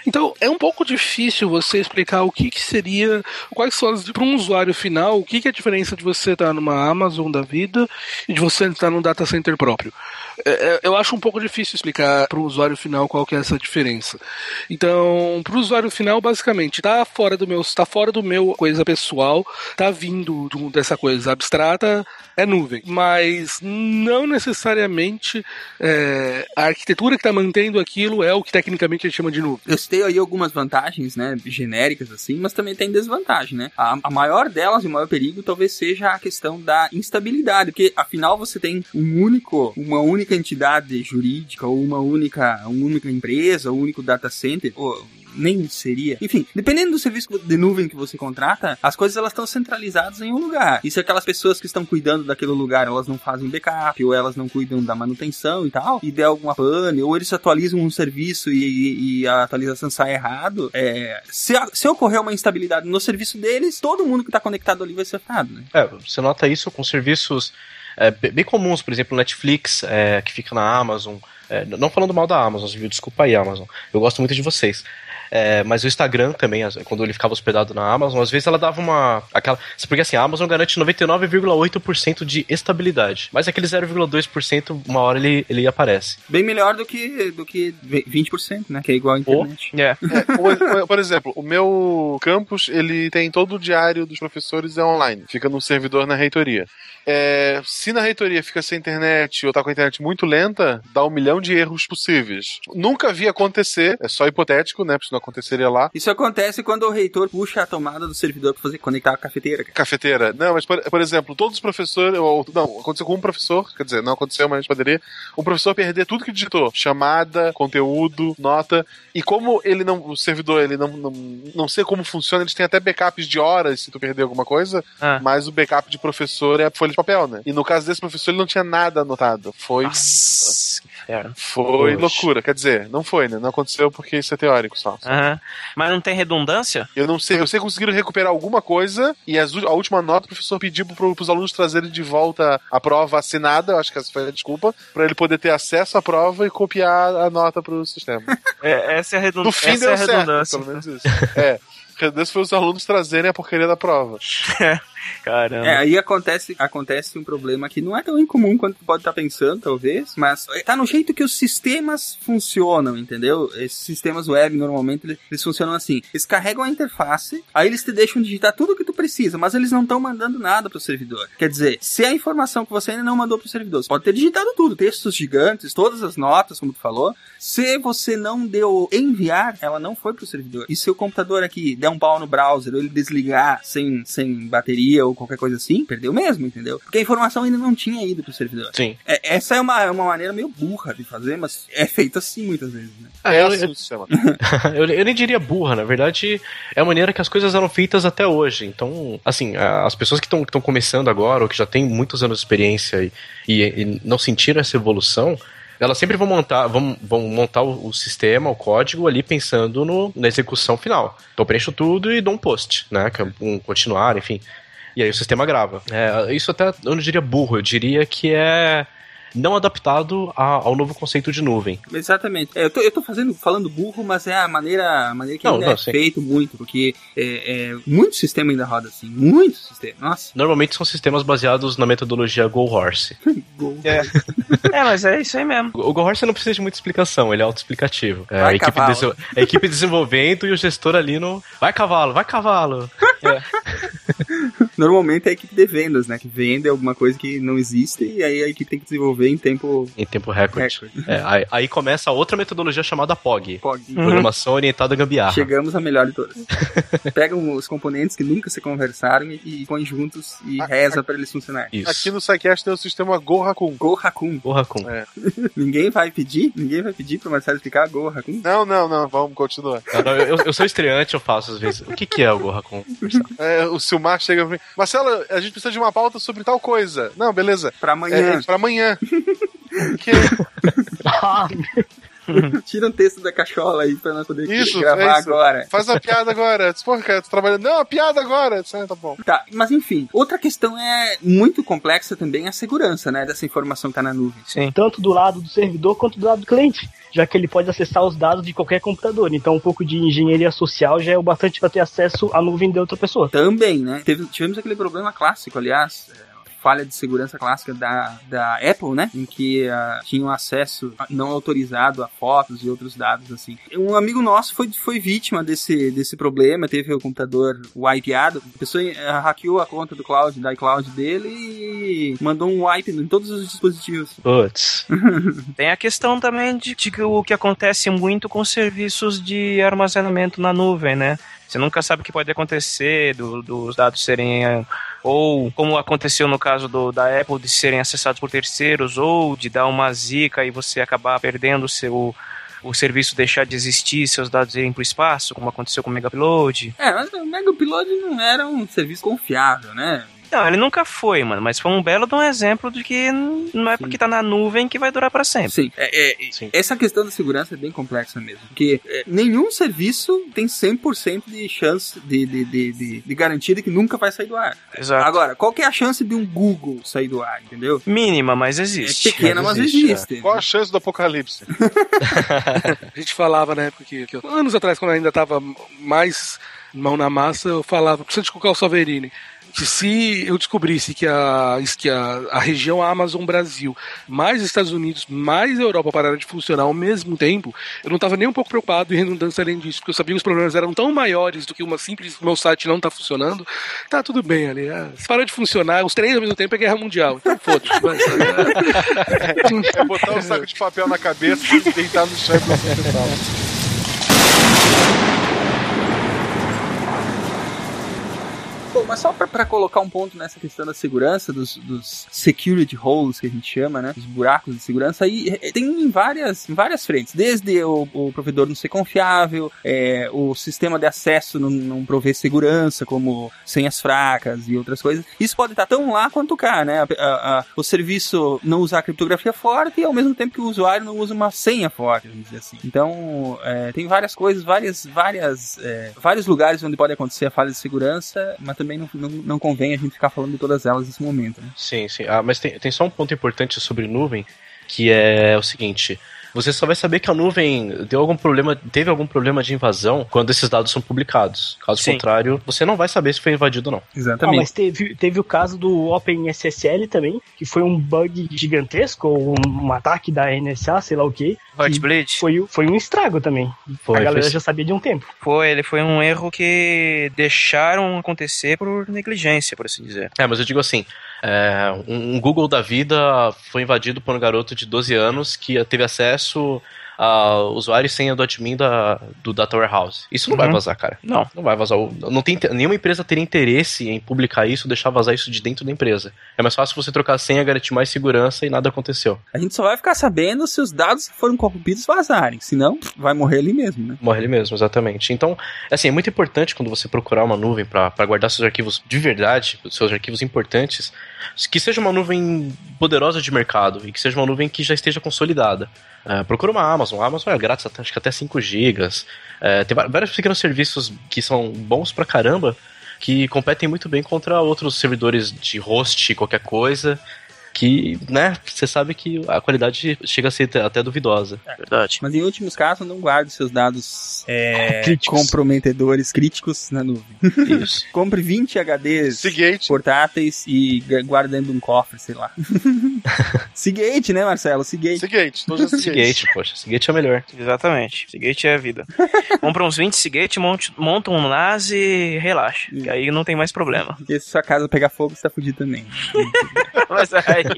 Então é um pouco difícil você explicar o que, que seria, quais são as para um usuário final, o que, que é a diferença de você estar numa Amazon da vida e de você estar num data center próprio. É, é, eu acho um pouco difícil explicar para o usuário final qual que é essa diferença. Então, para o usuário final, basicamente, tá fora do meu, tá fora do meu coisa pessoal, tá vindo um- dessa coisa abstrata, é nuvem. Mas não necessariamente é, a arquitetura que está mantendo aquilo é o que tecnicamente a gente chama de nuvem. Eu citei aí algumas vantagens, né, genéricas assim, mas também tem desvantagem, né? A, a maior delas e o maior perigo talvez seja a questão da instabilidade, porque afinal você tem um único, uma única entidade jurídica ou uma única, uma única empresa, um único data center, ou nem seria. Enfim, dependendo do serviço de nuvem que você contrata, as coisas elas estão centralizadas em um lugar. E se aquelas pessoas que estão cuidando daquele lugar, elas não fazem backup, ou elas não cuidam da manutenção e tal, e der alguma pane, ou eles atualizam um serviço e, e- e a atualização sai errado, é, se, se ocorrer uma instabilidade no serviço deles, todo mundo que está conectado ali vai ser afetado, né? É, você nota isso com serviços é, be- bem comuns, por exemplo, Netflix, é, que fica na Amazon. É, não falando mal da Amazon, viu? Desculpa aí, Amazon. Eu gosto muito de vocês. É, mas o Instagram também, quando ele ficava hospedado na Amazon, às vezes ela dava uma. aquela Porque assim, a Amazon garante 99,8% de estabilidade. Mas aquele 0,2%, uma hora ele, ele aparece. Bem melhor do que, do que 20%, né? Que é igual à internet. É. Por, por- por exemplo, o meu campus, ele tem todo o diário dos professores é online. Fica num servidor na reitoria. É, se na reitoria fica sem internet ou tá com a internet muito lenta, dá um milhão de erros possíveis. Nunca vi acontecer, é só hipotético, né? Porque isso não aconteceria lá. Isso acontece quando o reitor puxa a tomada do servidor para fazer conectar a cafeteira. cara. Cafeteira. Não, mas por, por exemplo, todos os professores. Ou, não, aconteceu com um professor, quer dizer, não aconteceu, mas poderia. Um professor perder tudo que digitou: chamada, conteúdo, nota. E como ele não. O servidor, ele não, não, não sei como funciona, eles têm até backups de horas se tu perder alguma coisa, Ah. mas o backup de professor é a folha de papel, né? E no caso desse professor, ele não tinha nada anotado. Foi. Nossa. Foi Poxa. loucura. Quer dizer, não foi, né? Não aconteceu porque isso é teórico só. Aham. Mas não tem redundância? Eu não sei, eu sei que conseguiram recuperar alguma coisa e as a última nota o professor pediu pro, pros alunos trazerem de volta a prova assinada, eu acho que essa foi a desculpa, pra ele poder ter acesso à prova e copiar a nota pro sistema. É, essa é a, redun... No fim essa deu é a certo, redundância. pelo menos isso. É. Cadê foi os alunos trazerem a porcaria da prova? Caramba. É, aí acontece, acontece um problema que não é tão incomum quanto pode estar pensando, talvez, mas tá no jeito que os sistemas funcionam, entendeu? Esses sistemas web, normalmente, eles, funcionam assim. Eles carregam a interface, aí eles te deixam digitar tudo que tu precisa, mas eles não estão mandando nada pro servidor. Quer dizer, se a informação que você ainda não mandou pro servidor, você pode ter digitado tudo, textos gigantes, todas as notas, como tu falou, se você não deu enviar, ela não foi pro servidor. E se o computador aqui der um pau no browser, ou ele desligar sem, sem bateria ou qualquer coisa assim, perdeu mesmo, entendeu? Porque a informação ainda não tinha ido pro servidor. Sim. É, essa é uma, uma maneira meio burra de fazer, mas é feito assim muitas vezes, né? É, eu- assim o sistema. eu, eu nem diria burra, na verdade, é a maneira que as coisas eram feitas até hoje. Então, assim, as pessoas que estão começando agora, ou que já têm muitos anos de experiência e, e- e não sentiram essa evolução, elas sempre vão montar, vão, vão montar o, o sistema, o código ali pensando no, na execução final. Então eu preencho tudo e dou um post, né? que é Um continuar, enfim. E aí o sistema grava. É, isso até eu não diria burro, eu diria que é não adaptado a- ao novo conceito de nuvem. Exatamente. É, eu, tô, eu tô fazendo, falando burro, mas é a maneira, a maneira que Não, ainda não, é sim. feito muito, porque é, é, muito sistema ainda roda assim, muito sistema. Nossa. Normalmente são sistemas baseados na metodologia Go Horse. É. é, mas é isso aí mesmo. O Go Horse não precisa de muita explicação, ele é autoexplicativo. É, Vai, a, equipe a equipe desenvolvendo e o gestor ali no. Vai cavalo, vai cavalo! Normalmente é a equipe de vendas, né? Que vende alguma coisa que não existe e aí a equipe tem que desenvolver em tempo Em tempo recorde. É, aí, aí começa a outra metodologia chamada POG. Pog. Programação orientada a gambiarra. Chegamos à melhor de todas. Pegam os componentes que nunca se conversaram e, e põem juntos e A- reza pra eles funcionarem. Isso. Aqui no SciCast tem o sistema Go Hakun. Go Hakun. O Raccoon. Ninguém vai pedir? Ninguém vai pedir pro Marcelo explicar Go Hakun? Não, não, não, vamos continuar. Não, não, eu, eu sou estreante, eu faço às vezes. O que, que é o Go Raccoon? É, o Silmar chega pra mim, Marcelo, a gente precisa de uma pauta sobre tal coisa. Não, beleza. Pra amanhã. é pra amanhã. que, Tira um texto da cachola aí pra nós poder Isso, gravar é isso. agora. faz a piada agora. Porra, cara, tô trabalhando. Não, a piada agora. Ah, tá bom. Tá, mas enfim, outra questão é muito complexa também a segurança, né, dessa informação que tá na nuvem. Sim. tanto do lado do servidor quanto do lado do cliente, já que ele pode acessar os dados de qualquer computador. Então, um pouco de engenharia social já é o bastante para ter acesso à nuvem de outra pessoa. Também, né? Teve- tivemos aquele problema clássico, aliás, é, falha de segurança clássica da, da Apple, né? Em que ah, tinham acesso não autorizado a fotos e outros dados, assim. Um amigo nosso foi, foi vítima desse, desse problema, teve o computador wipeado, a pessoa ah, hackeou a conta do cloud, da iCloud dele e mandou um wipe em todos os dispositivos. Putz. Tem a questão também de, de que o que acontece muito com serviços de armazenamento na nuvem, né? Você nunca sabe o que pode acontecer do- dos dados serem. Ou como aconteceu no caso do, da Apple de serem acessados por terceiros, ou de dar uma zica e você acabar perdendo o seu. O serviço deixar de existir, seus dados irem para o espaço, como aconteceu com o Megapload. É, mas o Mega Upload não era um serviço confiável, né? Não, ele nunca foi, mano, mas foi um belo de um exemplo de que não é Sim. porque tá na nuvem que vai durar para sempre. Sim, é, é, Sim. essa questão da segurança é bem complexa mesmo. Porque é, nenhum serviço tem 100% de chance de, de, de, de, de garantia de que nunca vai sair do ar. Exato. Agora, qual que é a chance de um Google sair do ar, entendeu? Mínima, mas É existe. pequena, mas mas existe, existe. Qual a chance do apocalipse? A gente falava na época que, anos atrás, quando eu ainda tava mais mão na massa, eu falava, precisa de colocar o Saverini. Que se eu descobrisse que a, que a, a região Amazon Brasil, mais Estados Unidos, mais Europa pararam de funcionar ao mesmo tempo, eu não estava nem um pouco preocupado em redundância além disso, porque eu sabia que os problemas eram tão maiores do que uma simples meu site não tá funcionando. Tá tudo bem ali. ah, se parou de funcionar, os três ao mesmo tempo é guerra mundial. Então foda-se. É botar um saco de papel na cabeça e deitar no chão e pra hospital. Bom, mas só pra colocar um ponto nessa questão da segurança, dos, dos security holes que a gente chama, né? Os buracos de segurança, aí é, tem em várias, em várias frentes. Desde o, o provedor não ser confiável, é, o sistema de acesso não, não prover segurança, como senhas fracas e outras coisas. Isso pode estar tão lá quanto cá, né? A- a- a- o serviço não usar criptografia forte e ao mesmo tempo que o usuário não usa uma senha forte, vamos dizer assim. Então, é, tem várias coisas, várias, várias, é, vários lugares onde pode acontecer a falha de segurança, mas também não, não, não convém a gente ficar falando de todas elas nesse momento, né? Sim, sim. Ah, mas tem, tem só um ponto importante sobre nuvem, que é o seguinte. Você só vai saber que a nuvem deu algum problema, teve algum problema de invasão quando esses dados são publicados. Caso Sim. contrário, você não vai saber se foi invadido ou não. Ah, Exatamente. mas teve, teve o caso do OpenSSL também, que foi um bug gigantesco, ou um ataque da NSA, sei lá o que. Heartbleed Foi, foi um estrago também. Foi, a galera fez- já sabia de um tempo. foi, ele foi um erro que deixaram acontecer por negligência, por assim dizer. É, mas eu digo assim, é, um, um Google da vida foi invadido por um garoto de 12 anos que teve acesso a usuário e senha do admin da, do Data Warehouse. Isso não vai Uhum. vazar, cara. Não. Não vai vazar. Não tem, nenhuma empresa teria interesse em publicar isso, deixar vazar isso de dentro da empresa. É mais fácil você trocar a senha, garantir mais segurança e nada aconteceu. A gente só vai ficar sabendo se os dados que foram corrompidos vazarem. Senão, vai morrer ali mesmo, né? Morre ele mesmo, exatamente. Então, assim, é muito importante quando você procurar uma nuvem para guardar seus arquivos de verdade, seus arquivos importantes, que seja uma nuvem poderosa de mercado e que seja uma nuvem que já esteja consolidada. É, procura uma Amazon. A Amazon é grátis, acho que até 5 GB. tem va- vários pequenos serviços que são bons pra caramba, que competem muito bem contra outros servidores de host, qualquer coisa. Que, né, você sabe que a qualidade chega a ser até- duvidosa. Verdade. Mas em últimos casos, não guarde seus dados é, Críticos. comprometedores, críticos na nuvem. Isso. Compre 20 HDs Seagate. portáteis e gu- guarde dentro de um cofre, sei lá. Seagate, né, Marcelo? Seagate. Seagate. Todos os Seagate. Seagate, poxa, Seagate é o melhor. Exatamente. Seagate é a vida. Compra uns 20 Seagate, monte- monta um NAS e relaxa. Que aí não tem mais problema. Porque se sua casa pegar fogo, você tá fudido também. Mas aí.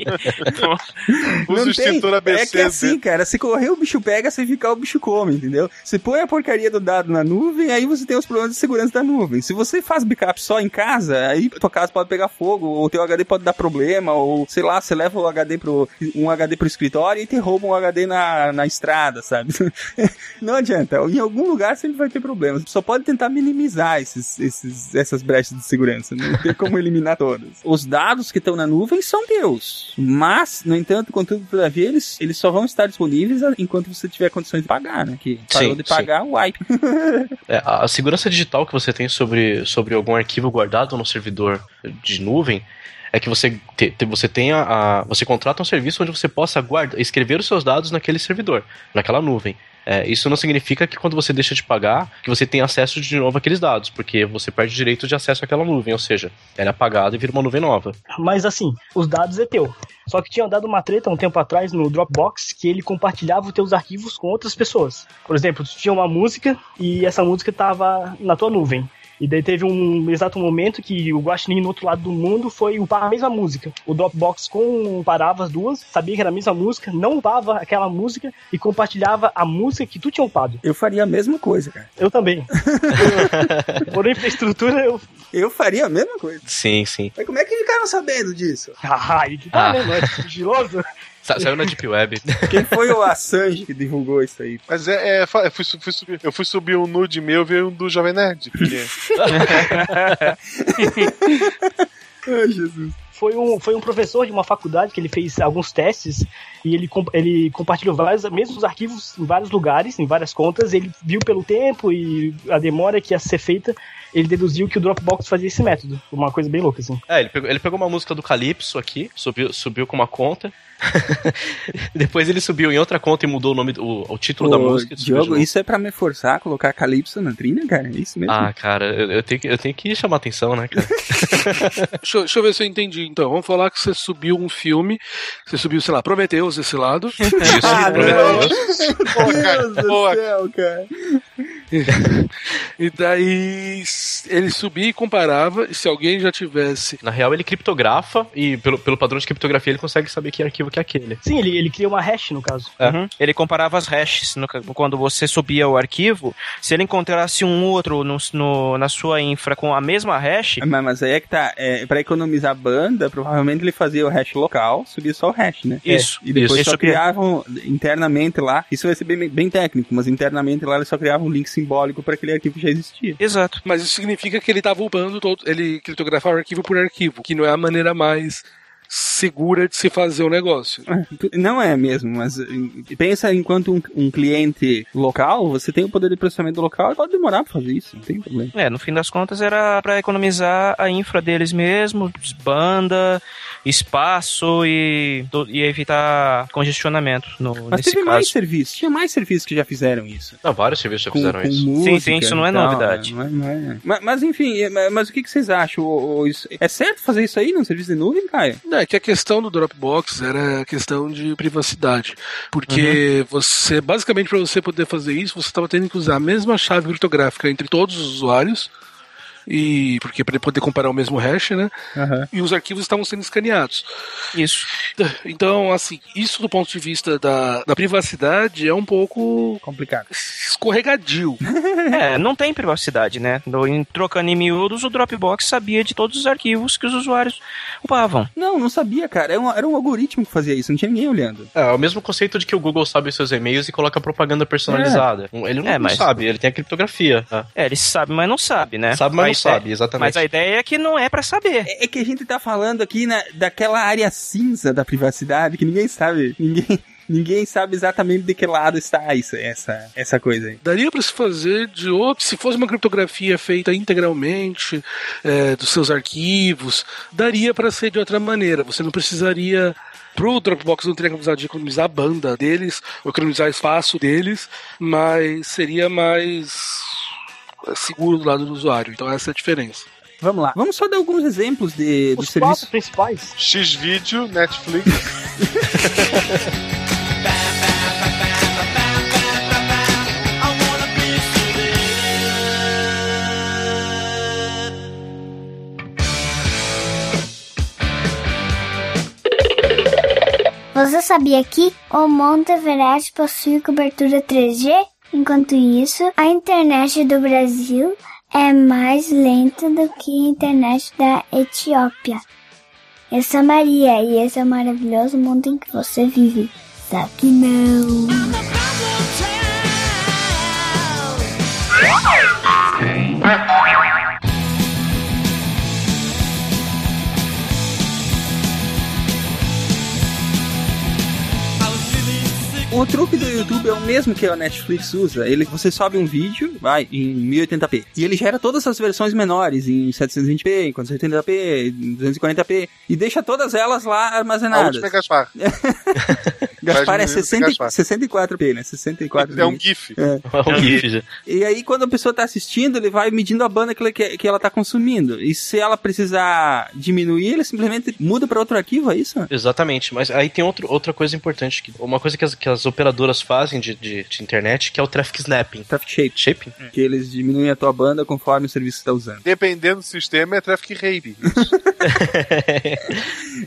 Usa o extintor ABC. É que é assim, cara. Se correr, o bicho pega, se ficar, o bicho come, entendeu? Você põe a porcaria do dado na nuvem, aí você tem os problemas de segurança da nuvem. Se você faz backup só em casa, aí tua casa pode pegar fogo, ou teu HD pode dar problema, ou sei lá, você leva o HD pro, um HD pro escritório e te rouba um HD na, na estrada, sabe? Não adianta. Em algum lugar sempre vai ter problemas. Só pode tentar minimizar esses, esses, essas brechas de segurança. Não tem como eliminar todas. Os dados que estão na nuvem são teus. Mas, no entanto, contudo, todavia, eles, eles só vão estar disponíveis enquanto você tiver condições de pagar, né? Que parou Sim, de pagar, o wipe. É, a a segurança digital que você tem sobre, sobre algum arquivo guardado no servidor de nuvem é que você, te, te- você tenha a, você contrata um serviço onde você possa guarda, escrever os seus dados naquele servidor, naquela nuvem. É, isso não significa que quando você deixa de pagar, que você tem acesso de novo àqueles dados, porque você perde o direito de acesso àquela nuvem, ou seja, ela é apagada e vira uma nuvem nova. Mas assim, os dados é teu. Só que tinha dado uma treta um tempo atrás no Dropbox que ele compartilhava os teus arquivos com outras pessoas. Por exemplo, tu tinha uma música e essa música tava na tua nuvem. E daí teve um exato momento que o Guaxinim no outro lado do mundo foi upar a mesma música. O Dropbox comparava as duas, sabia que era a mesma música, não upava aquela música e compartilhava a música que tu tinha upado. Eu faria a mesma coisa, cara. Eu também. Por infraestrutura, eu. Eu faria a mesma coisa. Sim, sim. Mas como é que ficaram sabendo disso? Ah, e que tá, Ah. né? É sigiloso. Sa- Saiu na Deep Web. Quem foi o Assange que divulgou isso aí? Mas é, é, eu, fui, fui subir, eu fui subir um nude meu e veio um do Jovem Nerd. Porque... Ai, Jesus. foi um, foi um professor de uma faculdade que ele fez alguns testes e ele, ele compartilhou vários, mesmos arquivos em vários lugares, em várias contas. Ele viu pelo tempo e a demora que ia ser feita, ele deduziu que o Dropbox fazia esse método. Uma coisa bem louca, assim. É, ele pegou, ele pegou uma música do Calypso aqui, subiu, subiu com uma conta. Depois ele subiu em outra conta e mudou o nome, o, o título da Ô, música. subiu de Diogo, isso é pra me forçar a colocar Calypso na trilha, cara? É isso mesmo? Ah, cara, eu, eu tenho que, eu tenho que chamar atenção, né, cara? Deixa, eu- deixa eu ver se eu entendi. Então, vamos falar que você subiu um filme, você subiu, sei lá, Prometeus desse lado. Isso, Ah, Prometheus. Pô, cara, Deus pô, céu, cara. E daí ele subia e comparava, e se alguém já tivesse. Na real, ele criptografa e pelo, pelo padrão de criptografia ele consegue saber que arquivo que é aquele. Sim, ele, ele cria uma hash, no caso. É. Uhum. Ele comparava as hashes no quando você subia o arquivo. Se ele encontrasse um outro no, no- na sua infra com a mesma hash, Mas, mas aí é que tá. É, pra economizar banda, provavelmente ele fazia o hash local, subia só o hash, né? Isso, E depois isso. só que- é. criavam internamente lá. Isso vai ser bem, bem técnico, mas internamente lá eles só criavam um link simbólico para aquele arquivo já existia. Exato. Mas isso significa que ele estava upando todo. Ele criptografava arquivo por arquivo, que não é a maneira mais segura de se fazer o negócio. Não é mesmo, mas eh, pensa enquanto um, um cliente local, você tem o poder de processamento local e pode demorar pra fazer isso, não tem problema. É, no fim das contas era pra economizar a infra deles mesmo, banda, espaço e, do- e evitar congestionamento no, Mas nesse teve caso. mais serviços, tinha mais serviços que já fizeram isso. Não, vários serviços já Com, fizeram com isso. música Sim, sim, isso não é e tal, novidade. Não é- não é- Mas, mas, enfim, é- mas, mas o que, que vocês acham? O- o- isso- É certo fazer isso aí num serviço de nuvem, Caio? Não, é que a questão do Dropbox era a questão de privacidade. Porque você, basicamente, para você poder fazer isso, você estava tendo que usar a mesma chave criptográfica entre todos os usuários. E porque para poder comparar o mesmo hash, né? Aham. E os arquivos estavam sendo escaneados. Isso. Então, assim, isso do ponto de vista da, da privacidade é um pouco Complicado. escorregadio. É, não tem privacidade, né? No, em trocando em miúdos, o Dropbox sabia de todos os arquivos que os usuários upavam. Não, não sabia, cara. Era um, era um algoritmo que fazia isso, não tinha ninguém olhando. É, é o mesmo conceito de que o Google sabe os seus e-mails e coloca propaganda personalizada. Ele não, É, não mas- sabe, ele tem a criptografia. tá? É, ele sabe, mas não sabe, né? Sabe, mas não sabe, exatamente. Mas a ideia é que não é pra saber. É, é que a gente tá falando aqui na, daquela área cinza da privacidade que ninguém sabe. Ninguém. Ninguém sabe exatamente de que lado está isso, essa, essa coisa aí. Daria para se fazer de outro, se fosse uma criptografia feita integralmente é, dos seus arquivos, daria para ser de outra maneira. Você não precisaria pro Dropbox não teria que precisar de economizar a banda deles, ou economizar espaço deles, mas seria mais é, seguro do lado do usuário. Então essa é a diferença. Vamos lá. Vamos só dar alguns exemplos de, dos Os quatro serviços. principais. X-Vídeo, Netflix. Você sabia que o Monte Everest possui cobertura 3G? Enquanto isso, a internet do Brasil é mais lenta do que a internet da Etiópia. Eu sou Maria e esse é o maravilhoso mundo em que você vive. Só que não. O truque do YouTube é o mesmo que a Netflix usa. Ele, você sobe um vídeo, vai, em 1080p. E ele gera todas as versões menores, em 720p, em 480p, em 240p. E deixa todas elas lá A armazenadas. última é Gaspar. Gaspar é Faz diminuir 60, Gaspar. 64p, né? 64 É um GIF. É. É um GIF já. E aí, quando a pessoa tá assistindo, ele vai medindo a banda que ela, que, que ela tá consumindo. E se ela precisar diminuir, ele simplesmente muda pra outro arquivo, é isso? Exatamente, mas aí tem outro, outra coisa importante, que, uma coisa que as, que as operadoras fazem de, de, de internet, que é o traffic snapping. Traffic shape. Shaping? Que eles diminuem a tua banda conforme o serviço que tá usando. Dependendo do sistema, é traffic rape.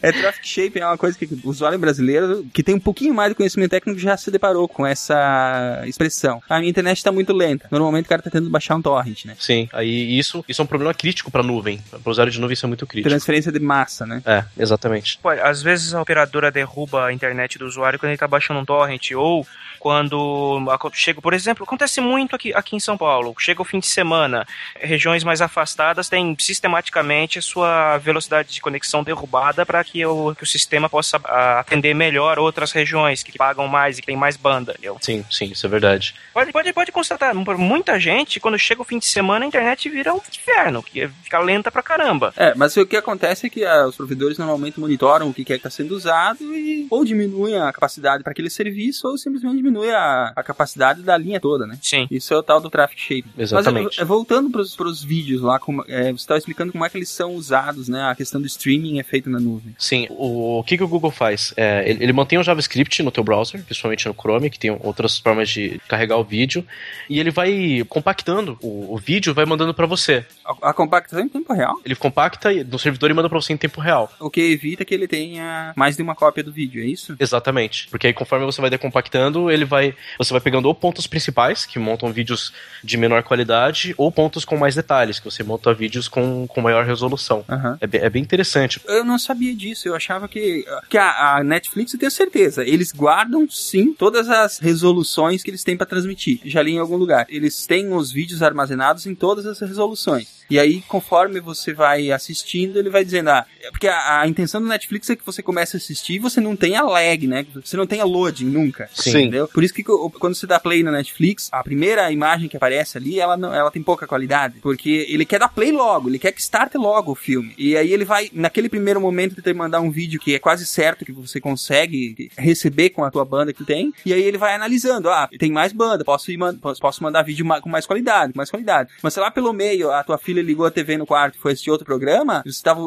É traffic shape, é uma coisa que o usuário brasileiro, que tem um pouquinho mais de conhecimento técnico, já se deparou com essa expressão. A minha internet tá muito lenta. Normalmente o cara tá tentando baixar um torrent, né? Sim, aí isso, isso é um problema crítico pra nuvem. Para o usuário de nuvem isso é muito crítico. Transferência de massa, né? É, exatamente. Pô, às vezes a operadora derruba a internet do usuário quando ele tá baixando um torrent ou quando chega, por exemplo, acontece muito aqui, aqui em São Paulo. Chega o fim de semana, regiões mais afastadas têm sistematicamente a sua velocidade de conexão derrubada para que o, que o sistema possa atender melhor outras regiões que pagam mais e que tem mais banda. entendeu? Sim, sim, isso é verdade. Pode, pode, pode constatar, por muita gente, quando chega o fim de semana, a internet vira um inferno, que fica lenta pra caramba. É, mas o que acontece é que ah, os provedores normalmente monitoram o que é que está sendo usado e ou diminuem a capacidade para aquele serviço ou simplesmente diminui a, a capacidade da linha toda, né? Sim. Isso é o tal do traffic shape. Exatamente. Mas é, voltando para os vídeos lá, como, é, você estava explicando como é que eles são usados, né? A questão do streaming é feito na nuvem. Sim, o, o que, que o Google faz? É, ele, ele mantém o JavaScript no teu browser, principalmente no Chrome, que tem outras formas de carregar o vídeo, e ele vai compactando o, o vídeo, vai mandando pra você. A, a compactação em tempo real, Ele compacta no servidor e manda pra você em tempo real. o que evita que ele tenha mais de uma cópia do vídeo, é isso? Exatamente. Porque aí conforme você vai decompactando, ele vai. Você vai pegando ou pontos principais, que montam vídeos de menor qualidade, ou pontos com mais detalhes, que você monta vídeos com, com maior resolução. Aham. É, bem- é bem interessante. Eu não sabia disso, eu achava que, que a, a Netflix, eu tenho certeza, eles guardam sim todas as resoluções que eles têm para transmitir. Já li em algum lugar. Eles têm os vídeos armazenados em todas as resoluções. E aí, conforme você vai assistindo, ele vai dizendo, ah, é porque a, a intenção do Netflix é que você comece a assistir e você não tenha lag, né? Você não tenha loading nunca. Sim. Entendeu? Por isso que quando você dá play na Netflix, a primeira imagem que aparece ali, ela, não, ela tem pouca qualidade. Porque ele quer dar play logo, ele quer que starte logo o filme. E aí ele vai, naquele primeiro momento, te mandar um vídeo que é quase certo que você consegue receber com a tua banda que tem. E aí ele vai analisando, ah, tem mais banda, posso, ir, posso, mandar vídeo com mais qualidade, com mais qualidade. Mas sei lá pelo meio, a tua filha ligou a TV no quarto e foi assistir outro programa, você estava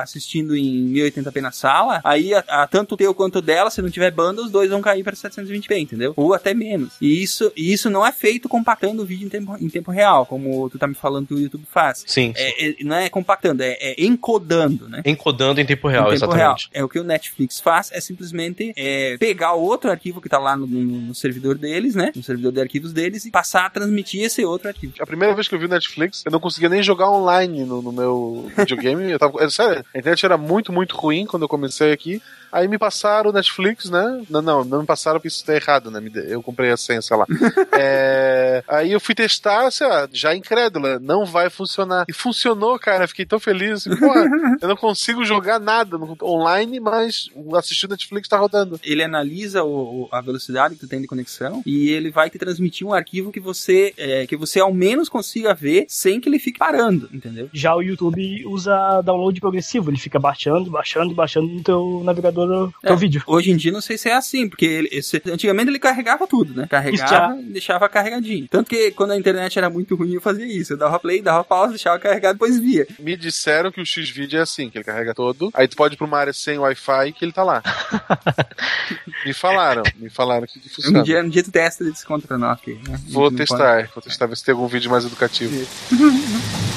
assistindo em 1080p na sala, aí a, a- tanto o teu quanto o dela, se não tiver banda, os dois vão cair para 720p, entendeu? Ou até menos. E isso, e isso não é feito compactando o vídeo em tempo, em tempo real, como tu tá me falando que o YouTube faz. Sim. É, é- não é compactando, é, é encodando, né? Encodando em tempo real, em tempo exatamente. real. É o que o Netflix faz, é simplesmente é, pegar o outro arquivo que tá lá no, no- no servidor deles, né? No servidor de arquivos deles e passar a transmitir esse outro arquivo. A primeira vez que eu vi o Netflix, eu não conseguia nem jogar online no, no meu videogame. Eu tava, sério, a internet era muito, muito ruim quando eu comecei aqui. Aí me passaram o Netflix, né? Não, não, não me passaram porque isso tá errado, né? Eu comprei a senha, sei lá. É, aí eu fui testar, sei lá, já incrédula, não vai funcionar. E funcionou, cara, fiquei tão feliz. Assim, Porra, eu não consigo jogar nada online, mas assistir o Netflix tá rodando. Ele analisa o- o- a velocidade que tu tem de conexão e ele vai te transmitir um arquivo que você é, que você ao menos consiga ver sem que ele fique parando, entendeu? Já o YouTube usa download progressivo, ele fica baixando, baixando, baixando no teu navegador o teu É, vídeo. Hoje em dia não sei se é assim, porque ele- esse- antigamente ele carregava tudo, né? Carregava e deixava carregadinho. Tanto que quando a internet era muito ruim eu fazia isso. Eu dava play, dava pausa, deixava carregado, depois via. Me disseram que o X-Video é assim, que ele carrega todo. Aí tu pode ir pra uma área sem Wi-Fi que ele tá lá. me falaram, me falaram que, que funciona. Um dia, um dia tu testa e desconta pra nós aqui, né? Vou testar, vou testar, ver se tem algum vídeo mais educativo.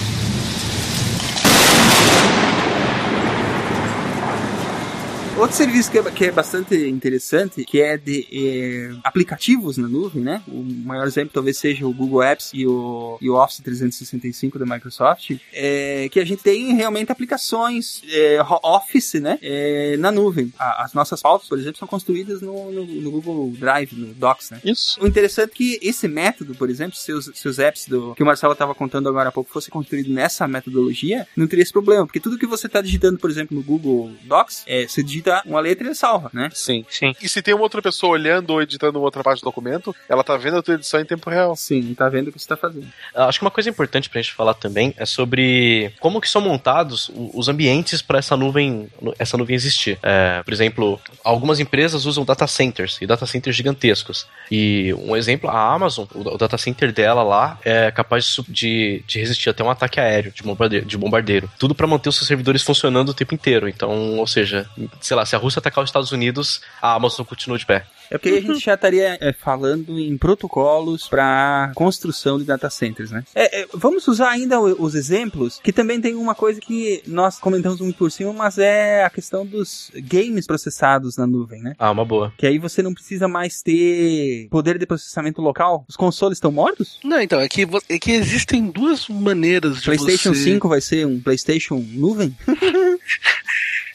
Outro serviço que é, que é bastante interessante, que é de eh, aplicativos na nuvem, né? O maior exemplo talvez seja o Google Apps e o, e o Office 365 da Microsoft, é que a gente tem realmente aplicações ho- Office, né? eh, na nuvem. A- as nossas pautas, por exemplo, são construídas no, no- no Google Drive, no Docs, né? Isso. O interessante é que esse método, por exemplo, se os, se os apps do, que o Marcelo estava contando agora há pouco fosse construído nessa metodologia, não teria esse problema, porque tudo que você está digitando, por exemplo, no Google Docs, é, você digita uma letra e ele salva, né? Sim. Sim. E se tem uma outra pessoa olhando ou editando uma outra parte do documento, ela tá vendo a tua edição em tempo real. Sim, tá vendo o que você tá fazendo. Acho que uma coisa importante pra gente falar também é sobre como que são montados os ambientes para essa nuvem, essa nuvem existir. É, por exemplo, algumas empresas usam data centers e data centers gigantescos. E um exemplo, a Amazon, o, data center dela lá é capaz de, de, resistir até um ataque aéreo de bombardeiro, de bombardeiro. Tudo para manter os seus servidores funcionando o tempo inteiro. Então, ou seja, sei lá, se a Rússia atacar os Estados Unidos, a Amazon continua de pé. É porque a gente já estaria é, falando em protocolos para construção de data centers, né? É, é, vamos usar ainda os exemplos, que também tem uma coisa que nós comentamos muito por cima, mas é a questão dos games processados na nuvem, né? Ah, uma boa. Que aí você não precisa mais ter poder de processamento local. Os consoles estão mortos? Não, então, é que, é que existem duas maneiras de PlayStation você... 5 vai ser um PlayStation nuvem?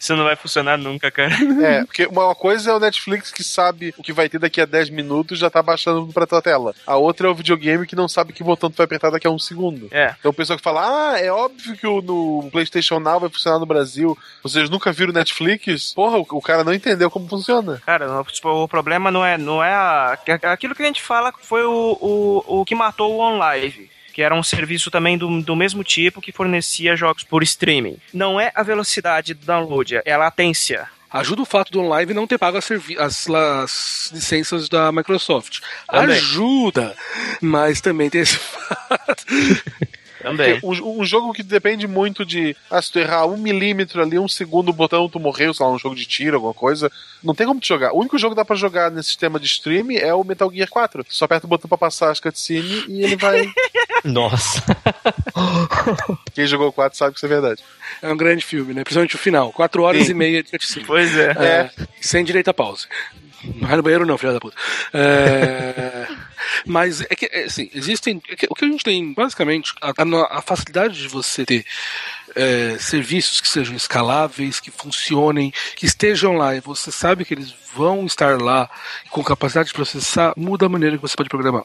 Isso não vai funcionar nunca, cara. É, porque uma coisa é o Netflix que sabe o que vai ter daqui a 10 minutos e já tá baixando pra tua tela. A outra é o videogame que não sabe que botão tu vai apertar daqui a um segundo. É. Então o pessoal que fala, ah, é óbvio que o no PlayStation Now vai funcionar no Brasil. Vocês nunca viram Netflix? Porra, o, o cara não entendeu como funciona. Cara, o, o problema não é, não é a, aquilo que a gente fala foi o, o, o que matou o OnLive. Que era um serviço também do, do mesmo tipo que fornecia jogos por streaming. Não é a velocidade do download, é a latência. Ajuda o fato do OnLive não ter pago as, as- as licenças da Microsoft. Também. Ajuda, mas também tem esse fato. Também. Um, um jogo que depende muito de. Ah, se tu errar um milímetro ali, um segundo o botão, tu morreu, sei lá, um jogo de tiro, alguma coisa. Não tem como tu jogar. O único jogo que dá pra jogar nesse sistema de stream é o Metal Gear 4. Tu só aperta o botão pra passar as cutscenes e ele vai. Nossa. Quem jogou o 4 sabe que isso é verdade. É um grande filme, né? Principalmente o final. Quatro horas Sim. e meia de cutscene. Pois é. É, sem direito a pause. Não vai no banheiro não, filha da puta. É, mas é que, é, assim, existem... é que o que a gente tem, basicamente, a, a- a facilidade de você ter é, serviços que sejam escaláveis, que funcionem, que estejam lá e você sabe que eles vão estar lá com capacidade de processar, muda a maneira que você pode programar.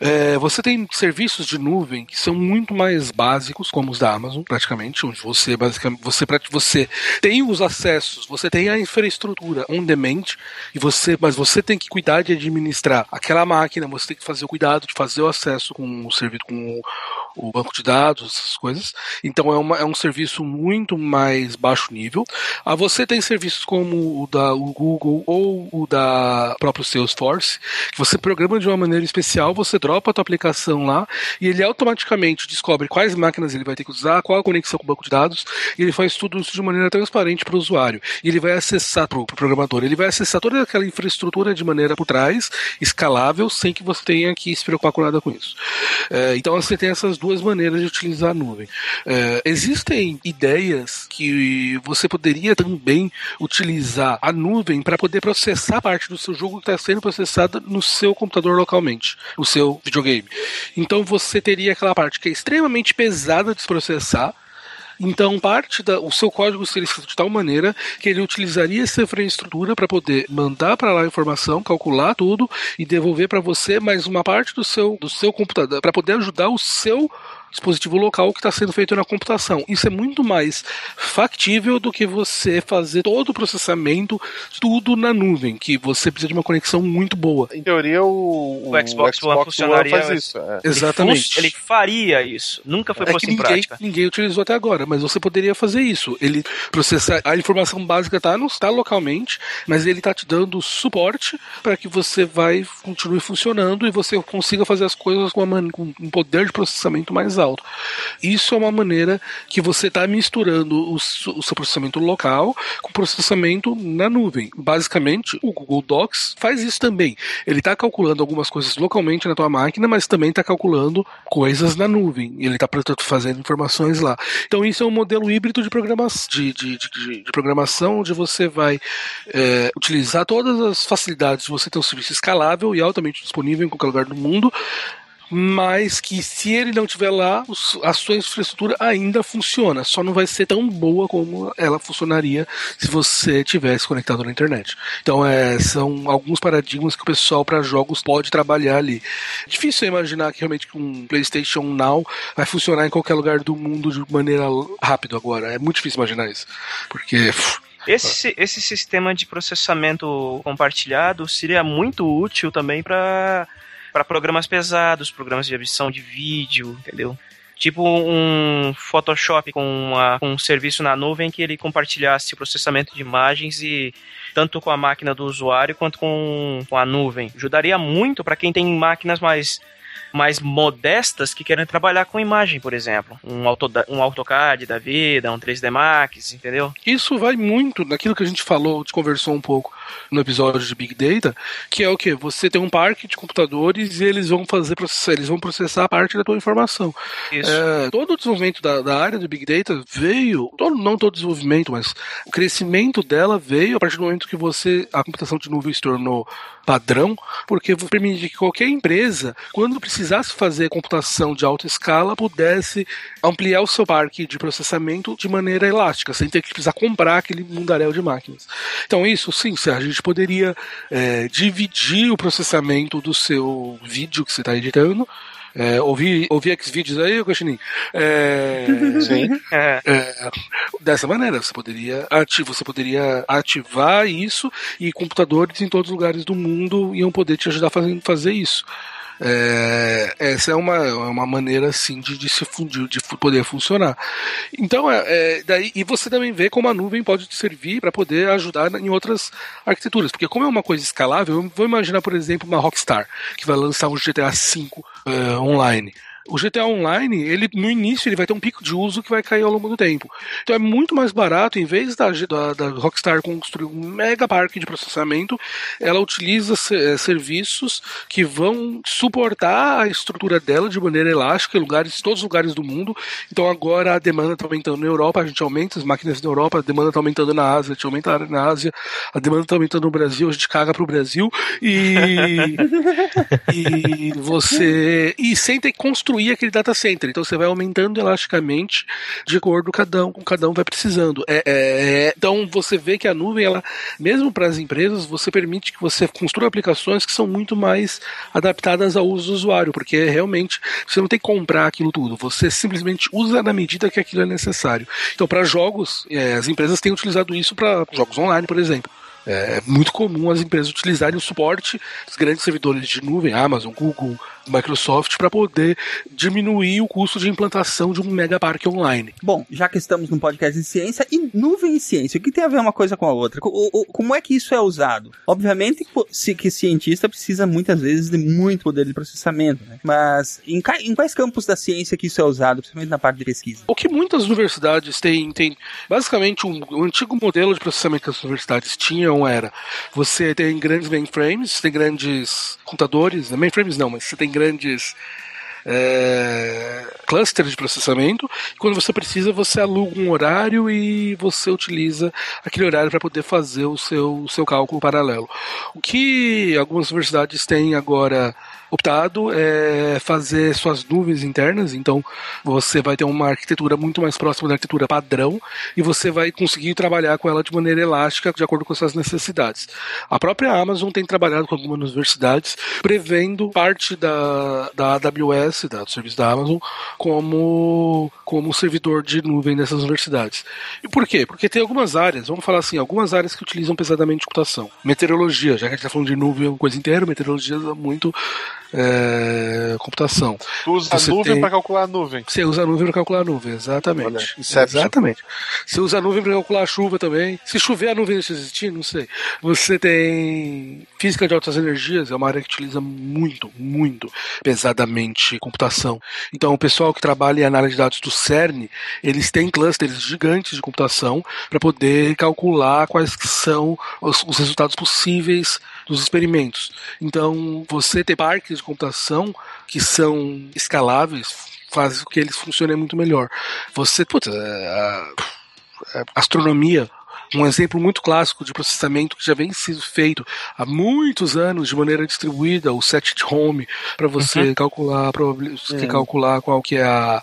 É, você tem serviços de nuvem que são muito mais básicos, como os da Amazon, praticamente, onde você basicamente você, você tem os acessos, você tem a infraestrutura on demand, e você, mas você tem que cuidar de administrar aquela máquina, você tem que fazer o cuidado de fazer o acesso com o serviço com o, o banco de dados, essas coisas. Então é, uma, é um serviço muito mais baixo nível. Ah, você tem serviços como o da o Google ou o da próprio Salesforce, que você programa de uma maneira especial, você dropa a tua aplicação lá e ele automaticamente descobre quais máquinas ele vai ter que usar, qual a conexão com o banco de dados, e ele faz tudo isso de maneira transparente para o usuário. E ele vai acessar para o programador, ele vai acessar toda aquela infraestrutura de maneira por trás, escalável, sem que você tenha que se preocupar com nada com isso. É, então você tem essas duas maneiras de utilizar a nuvem. É, existem ideias que você poderia também utilizar a nuvem para poder processar parte do seu jogo que está sendo processada no seu computador localmente, no seu videogame. Então você teria aquela parte que é extremamente pesada de se processar. Então, parte da, o seu código seria escrito de tal maneira que ele utilizaria essa infraestrutura para poder mandar para lá a informação, calcular tudo e devolver para você mais uma parte do seu, do seu computador, para poder ajudar o seu dispositivo local que está sendo feito na computação. Isso é muito mais factível do que você fazer todo o processamento, tudo na nuvem, que você precisa de uma conexão muito boa. Em teoria, o, O Xbox One funcionaria- faz isso. é. Ele Exatamente. fun- Ele faria isso. Nunca foi É que posto em ninguém, prática. ninguém utilizou até agora, mas você poderia fazer isso. Ele processar a informação básica está tá localmente, mas ele está te dando suporte para que você vai continue funcionando e você consiga fazer as coisas com, uma com um poder de processamento mais alto. Isso é uma maneira que você está misturando o, o seu processamento local com processamento na nuvem. Basicamente, o Google Docs faz isso também. Ele está calculando algumas coisas localmente na tua máquina, mas também está calculando coisas na nuvem. Ele está fazendo informações lá. Então isso é um modelo híbrido de, programa de, de, de- de programação onde você vai é, utilizar todas as facilidades de você ter um serviço escalável e altamente disponível em qualquer lugar do mundo, mas que se ele não tiver lá, a sua infraestrutura ainda funciona, só não vai ser tão boa como ela funcionaria se você tivesse conectado na internet. Então é, são alguns paradigmas que o pessoal para jogos pode trabalhar ali. Difícil imaginar que realmente um PlayStation Now vai funcionar em qualquer lugar do mundo de maneira rápida agora. É muito difícil imaginar isso, porque Esse, esse sistema de processamento compartilhado seria muito útil também para para programas pesados, programas de edição de vídeo, entendeu? Tipo um Photoshop com, uma- com um serviço na nuvem que ele compartilhasse o processamento de imagens e tanto com a máquina do usuário quanto com, com a nuvem. Ajudaria muito para quem tem máquinas mais mais modestas que querem trabalhar com imagem, por exemplo. Um, Autoda- um AutoCAD da vida, um 3D Max, entendeu? Isso vai muito naquilo que a gente falou, a gente conversou um pouco no episódio de Big Data, que é o que você tem um parque de computadores e eles vão fazer processar, eles vão processar parte da tua informação. Isso. É, todo o desenvolvimento da, da área do Big Data veio, todo, não todo o desenvolvimento, mas o crescimento dela veio a partir do momento que você a computação de nuvem se tornou padrão, porque permite que qualquer empresa, quando precisasse fazer computação de alta escala, pudesse ampliar o seu parque de processamento de maneira elástica, sem ter que precisar comprar aquele mundaréu de máquinas. Então, isso sim, a gente poderia é, dividir o processamento do seu vídeo que você está editando. É, ouvir, ouvir Xvideos aí, Cochininho? É, Sim. É. é, dessa maneira, você poderia, você poderia ativar isso e computadores em todos os lugares do mundo iam poder te ajudar a fazer, fazer isso. É, essa é uma, é uma maneira assim de, de se fundir, de poder funcionar. Então, é, é, daí, e você também vê como a nuvem pode te servir para poder ajudar em outras arquiteturas, porque como é uma coisa escalável, eu vou imaginar, por exemplo, uma Rockstar que vai lançar um GTA V é, online. O GTA Online, ele no início ele vai ter um pico de uso que vai cair ao longo do tempo. Então é muito mais barato, em vez da, da, da Rockstar construir um mega parque de processamento, ela utiliza eh, serviços que vão suportar a estrutura dela de maneira elástica em lugares, todos os lugares do mundo. Então agora a demanda está aumentando na Europa, a gente aumenta as máquinas na Europa, a demanda está aumentando na Ásia, a gente aumenta na Ásia, a demanda está aumentando no Brasil, a gente caga pro Brasil e e você e sem ter que construir aquele data center. Então você vai aumentando elasticamente de acordo com cada um, com cada um vai precisando. É, é, é- então você vê que a nuvem, ela, mesmo para as empresas, você permite que você construa aplicações que são muito mais adaptadas ao uso do usuário, porque realmente você não tem que comprar aquilo tudo, você simplesmente usa na medida que aquilo é necessário. Então, para jogos, é, as empresas têm utilizado isso para jogos online, por exemplo. É muito comum as empresas utilizarem o suporte dos grandes servidores de nuvem, Amazon, Google, Microsoft, para poder diminuir o custo de implantação de um mega parque online. Bom, já que estamos num podcast de ciência, e nuvem e ciência, o que tem a ver uma coisa com a outra? O- o- como é que isso é usado? Obviamente que cientista precisa muitas vezes de muito poder de processamento, né? Mas em, em quais campos da ciência que isso é usado, principalmente na parte de pesquisa? O que muitas universidades têm, tem basicamente um, o antigo modelo de processamento que as universidades tinham era você tem grandes mainframes, tem grandes computadores, né, mainframes não, mas você tem grandes é, clusters de processamento. Quando você precisa, você aluga um horário e você utiliza aquele horário para poder fazer o seu, o seu cálculo paralelo. O que algumas universidades têm agora optado é fazer suas nuvens internas, então você vai ter uma arquitetura muito mais próxima da arquitetura padrão e você vai conseguir trabalhar com ela de maneira elástica de acordo com as suas necessidades. A própria Amazon tem trabalhado com algumas universidades prevendo parte da, da AWS, da, do serviço da Amazon, como, como servidor de nuvem dessas universidades. E por quê? Porque tem algumas áreas, vamos falar assim, algumas áreas que utilizam pesadamente computação. Meteorologia, já que a gente está falando de nuvem, é uma coisa inteira, meteorologia usa muito é, computação. Tu usa Você a nuvem tem- pra calcular a nuvem. Você usa a nuvem para calcular a nuvem, exatamente. Olha, exatamente. Você usa a nuvem para calcular a chuva também. Se chover, a nuvem deixa de existir, não sei. Você tem física de altas energias, é uma área que utiliza muito, muito pesadamente computação. Então, o pessoal que trabalha em análise de dados do CERN, eles têm clusters gigantes de computação para poder calcular quais são os, os resultados possíveis dos experimentos. Então, você ter parques de computação que são escaláveis faz com que eles funcionem muito melhor. Você, putz, é, a- a astronomia, um exemplo muito clássico de processamento que já vem sendo feito há muitos anos de maneira distribuída, o set at home, para você calcular a probabili- você É. calcular qual que é a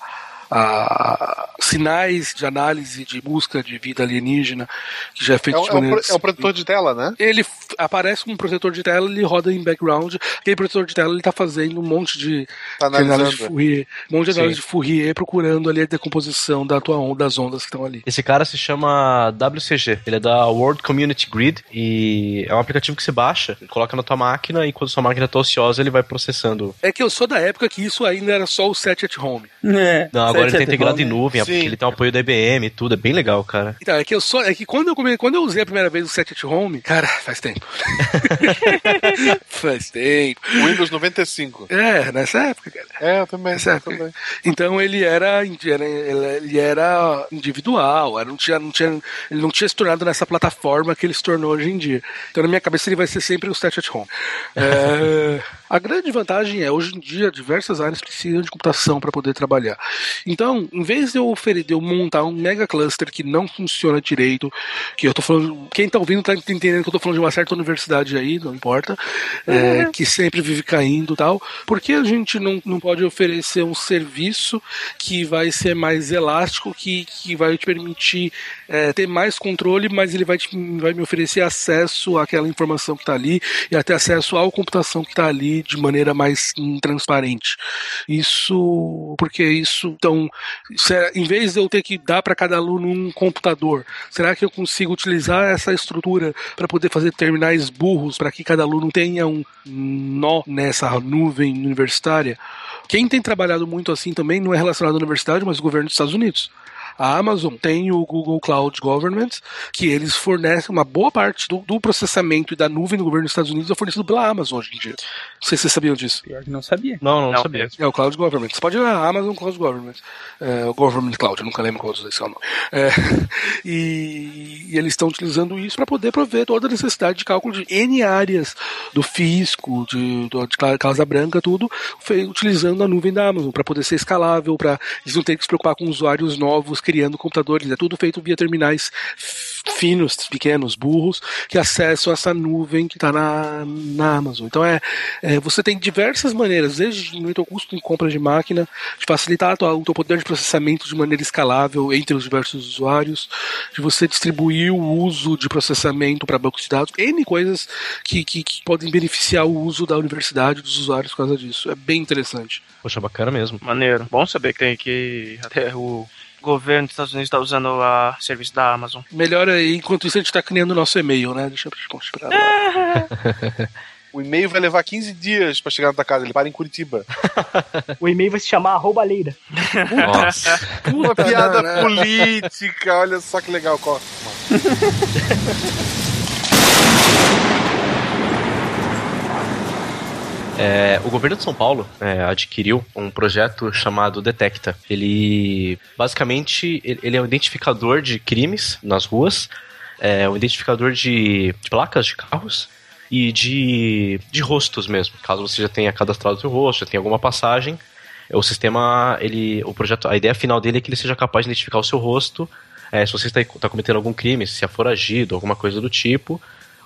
a sinais de análise de busca de vida alienígena que já é É, feito um- de é um, maneira é um protetor de tela, né? ele aparece como um protetor de tela, ele roda em background. Aquele protetor de tela ele tá fazendo um monte de, Tá de análise de. Fourier, um monte de Sim. análise de Fourier procurando ali a decomposição da tua onda, das ondas que estão ali. Esse cara se chama WCG. Ele é da World Community Grid e é um aplicativo que você baixa, coloca na tua máquina e quando sua máquina tá ociosa, ele vai processando. É que eu sou da época que isso ainda era só o set at home. É, Não, agora ele tá Set at integrado home. em nuvem, Sim. porque ele tem o apoio da IBM e tudo, é bem legal, cara. Então, é que eu sou, é que quando eu come- quando eu usei a primeira vez o set at home, cara, faz tempo. faz tempo. Windows 95. É, nessa época, cara. É, eu também. Nessa época. também. Então ele era, era- ele era individual, era- não tinha, não tinha, ele não tinha se tornado nessa plataforma que ele se tornou hoje em dia. Então na minha cabeça ele vai ser sempre o Stat at Home. É, a grande vantagem é, hoje em dia, diversas áreas precisam de computação para poder trabalhar. Então, em vez de eu oferecer, de eu montar um mega cluster que não funciona direito, que eu tô falando, quem tá ouvindo tá entendendo que eu tô falando de uma certa universidade aí, não importa, é, que sempre vive caindo e tal, por que a gente não, não pode oferecer um serviço que vai ser mais elástico, que, que vai te permitir é, ter mais controle, mas ele vai, te, vai me oferecer acesso àquela informação que está ali e até acesso à computação que está ali de maneira mais transparente. Isso, porque isso, então, será- em vez de eu ter que dar para cada aluno um computador, será que eu consigo utilizar essa estrutura para poder fazer terminais burros para que cada aluno tenha um nó nessa nuvem universitária? Quem tem trabalhado muito assim também não é relacionado à universidade, mas o governo dos Estados Unidos. A Amazon tem o Google Cloud Government, que eles fornecem uma boa parte do, do processamento e da nuvem do governo dos Estados Unidos é fornecido pela Amazon hoje em dia. Não sei se vocês sabiam disso. Pior que não sabia. Não, não, Não, sabia. É o Cloud Government. Você pode ir na Amazon Cloud Government. É, o Government Cloud, eu nunca lembro qual dos dois é o nome. É, e, e eles estão utilizando isso para poder prover toda a necessidade de cálculo de N áreas do fisco, de, do- de Casa Branca, tudo, utilizando a nuvem da Amazon, para poder ser escalável, para eles não terem que se preocupar com usuários novos criando computadores. É tudo feito via terminais finos, pequenos, burros, que acessam essa nuvem que está na, na Amazon. Então é, é, você tem diversas maneiras, desde diminuir o custo em compra de máquina, de facilitar o teu poder de processamento de maneira escalável entre os diversos usuários, de você distribuir o uso de processamento para bancos de dados, N coisas que, que, que podem beneficiar o uso da universidade dos usuários por causa disso. É bem interessante. Poxa, bacana mesmo. Maneiro. Bom saber que tem que até o governo dos Estados Unidos está usando a serviço da Amazon. Melhor aí, enquanto isso a gente está criando o nosso e-mail, né? Deixa eu esperar. O e-mail vai levar 15 dias pra chegar na tua casa, ele para em Curitiba. O e-mail vai se chamar arroba leira. Nossa. Uma piada política, olha só que legal. Corta, É, o governo de São Paulo é, adquiriu um projeto chamado Detecta. Ele basicamente ele é um identificador de crimes nas ruas, é um identificador de, de placas de carros e de, de rostos mesmo. Caso você já tenha cadastrado seu rosto, já tenha alguma passagem, o sistema, ele, o projeto, a ideia final dele é que ele seja capaz de identificar o seu rosto, é, se você está, está cometendo algum crime, se é foragido, alguma coisa do tipo,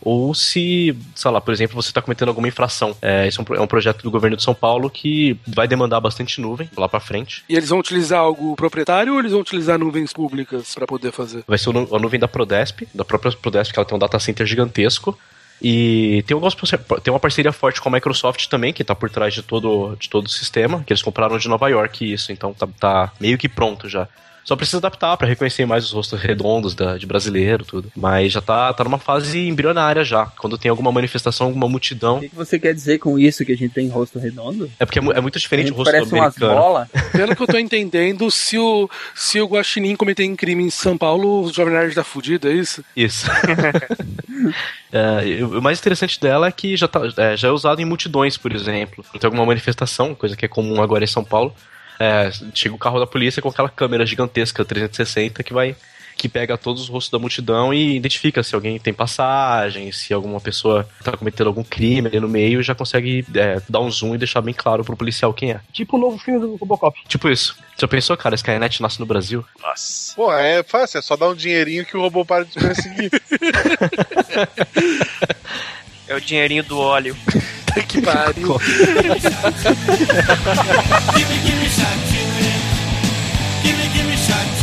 ou se, sei lá, por exemplo, você está cometendo alguma infração. É, esse é um, é um projeto do governo de São Paulo que vai demandar bastante nuvem lá para frente. E eles vão utilizar algo proprietário ou eles vão utilizar nuvens públicas para poder fazer? Vai ser a nuvem da Prodesp, da própria Prodesp, que ela tem um data center gigantesco. E tem, algumas, tem uma parceria forte com a Microsoft também, que está por trás de todo, de todo o sistema, que eles compraram de Nova York isso, então tá, tá meio que pronto já. Só precisa adaptar para reconhecer mais os rostos redondos da, de brasileiro, tudo. Mas já tá, tá numa fase embrionária já. Quando tem alguma manifestação, alguma multidão. O que que você quer dizer com isso que a gente tem rosto redondo? É porque é, é muito diferente o rosto parece umas americano. bolas. Pelo que eu tô entendendo, se o, se o Guaxinim cometer um crime em São Paulo, o Jovem Nerd tá fudido, é isso? Isso. É, o mais interessante dela é que já, tá, é, já é usado em multidões, por exemplo. Tem alguma manifestação, coisa que é comum agora em São Paulo. É, chega o carro da polícia com aquela câmera gigantesca 360 que vai que pega todos os rostos da multidão e identifica se alguém tem passagem, se alguma pessoa está cometendo algum crime ali no meio, e já consegue é, dar um zoom e deixar bem claro pro policial quem é. Tipo o novo filme do Robocop. Tipo isso. Já pensou, cara, Skynet nasce no Brasil? Nossa. Pô, é fácil, é só dar um dinheirinho que o robô para de te perseguir. É o dinheirinho do óleo. que pariu. Gimme, gimme shot to it. Gimme, gimme shot to it.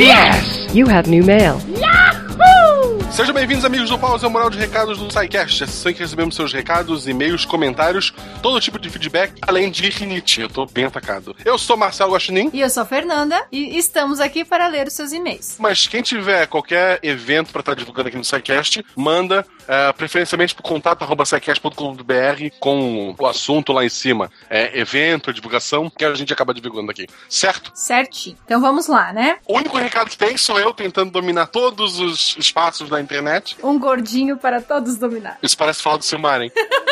Yes! You have new mail. Sejam bem-vindos, amigos do Pausa Moral de Recados do SciCast. A sessão em que recebemos seus recados, e-mails, comentários, todo tipo de feedback, além de rinite. Eu tô bem atacado. Eu sou Marcelo Guaxinim. E eu sou a Fernanda e estamos aqui para ler os seus e-mails. Mas quem tiver qualquer evento pra estar divulgando aqui no SciCast, manda é, preferencialmente pro contato arroba com o assunto lá em cima. É evento, divulgação, que a gente acaba divulgando aqui. Certo? Certinho. Então vamos lá, né? O único recado que tem sou eu tentando dominar todos os espaços da internet. Um gordinho para todos dominar. Isso parece falar do Silmar, hein?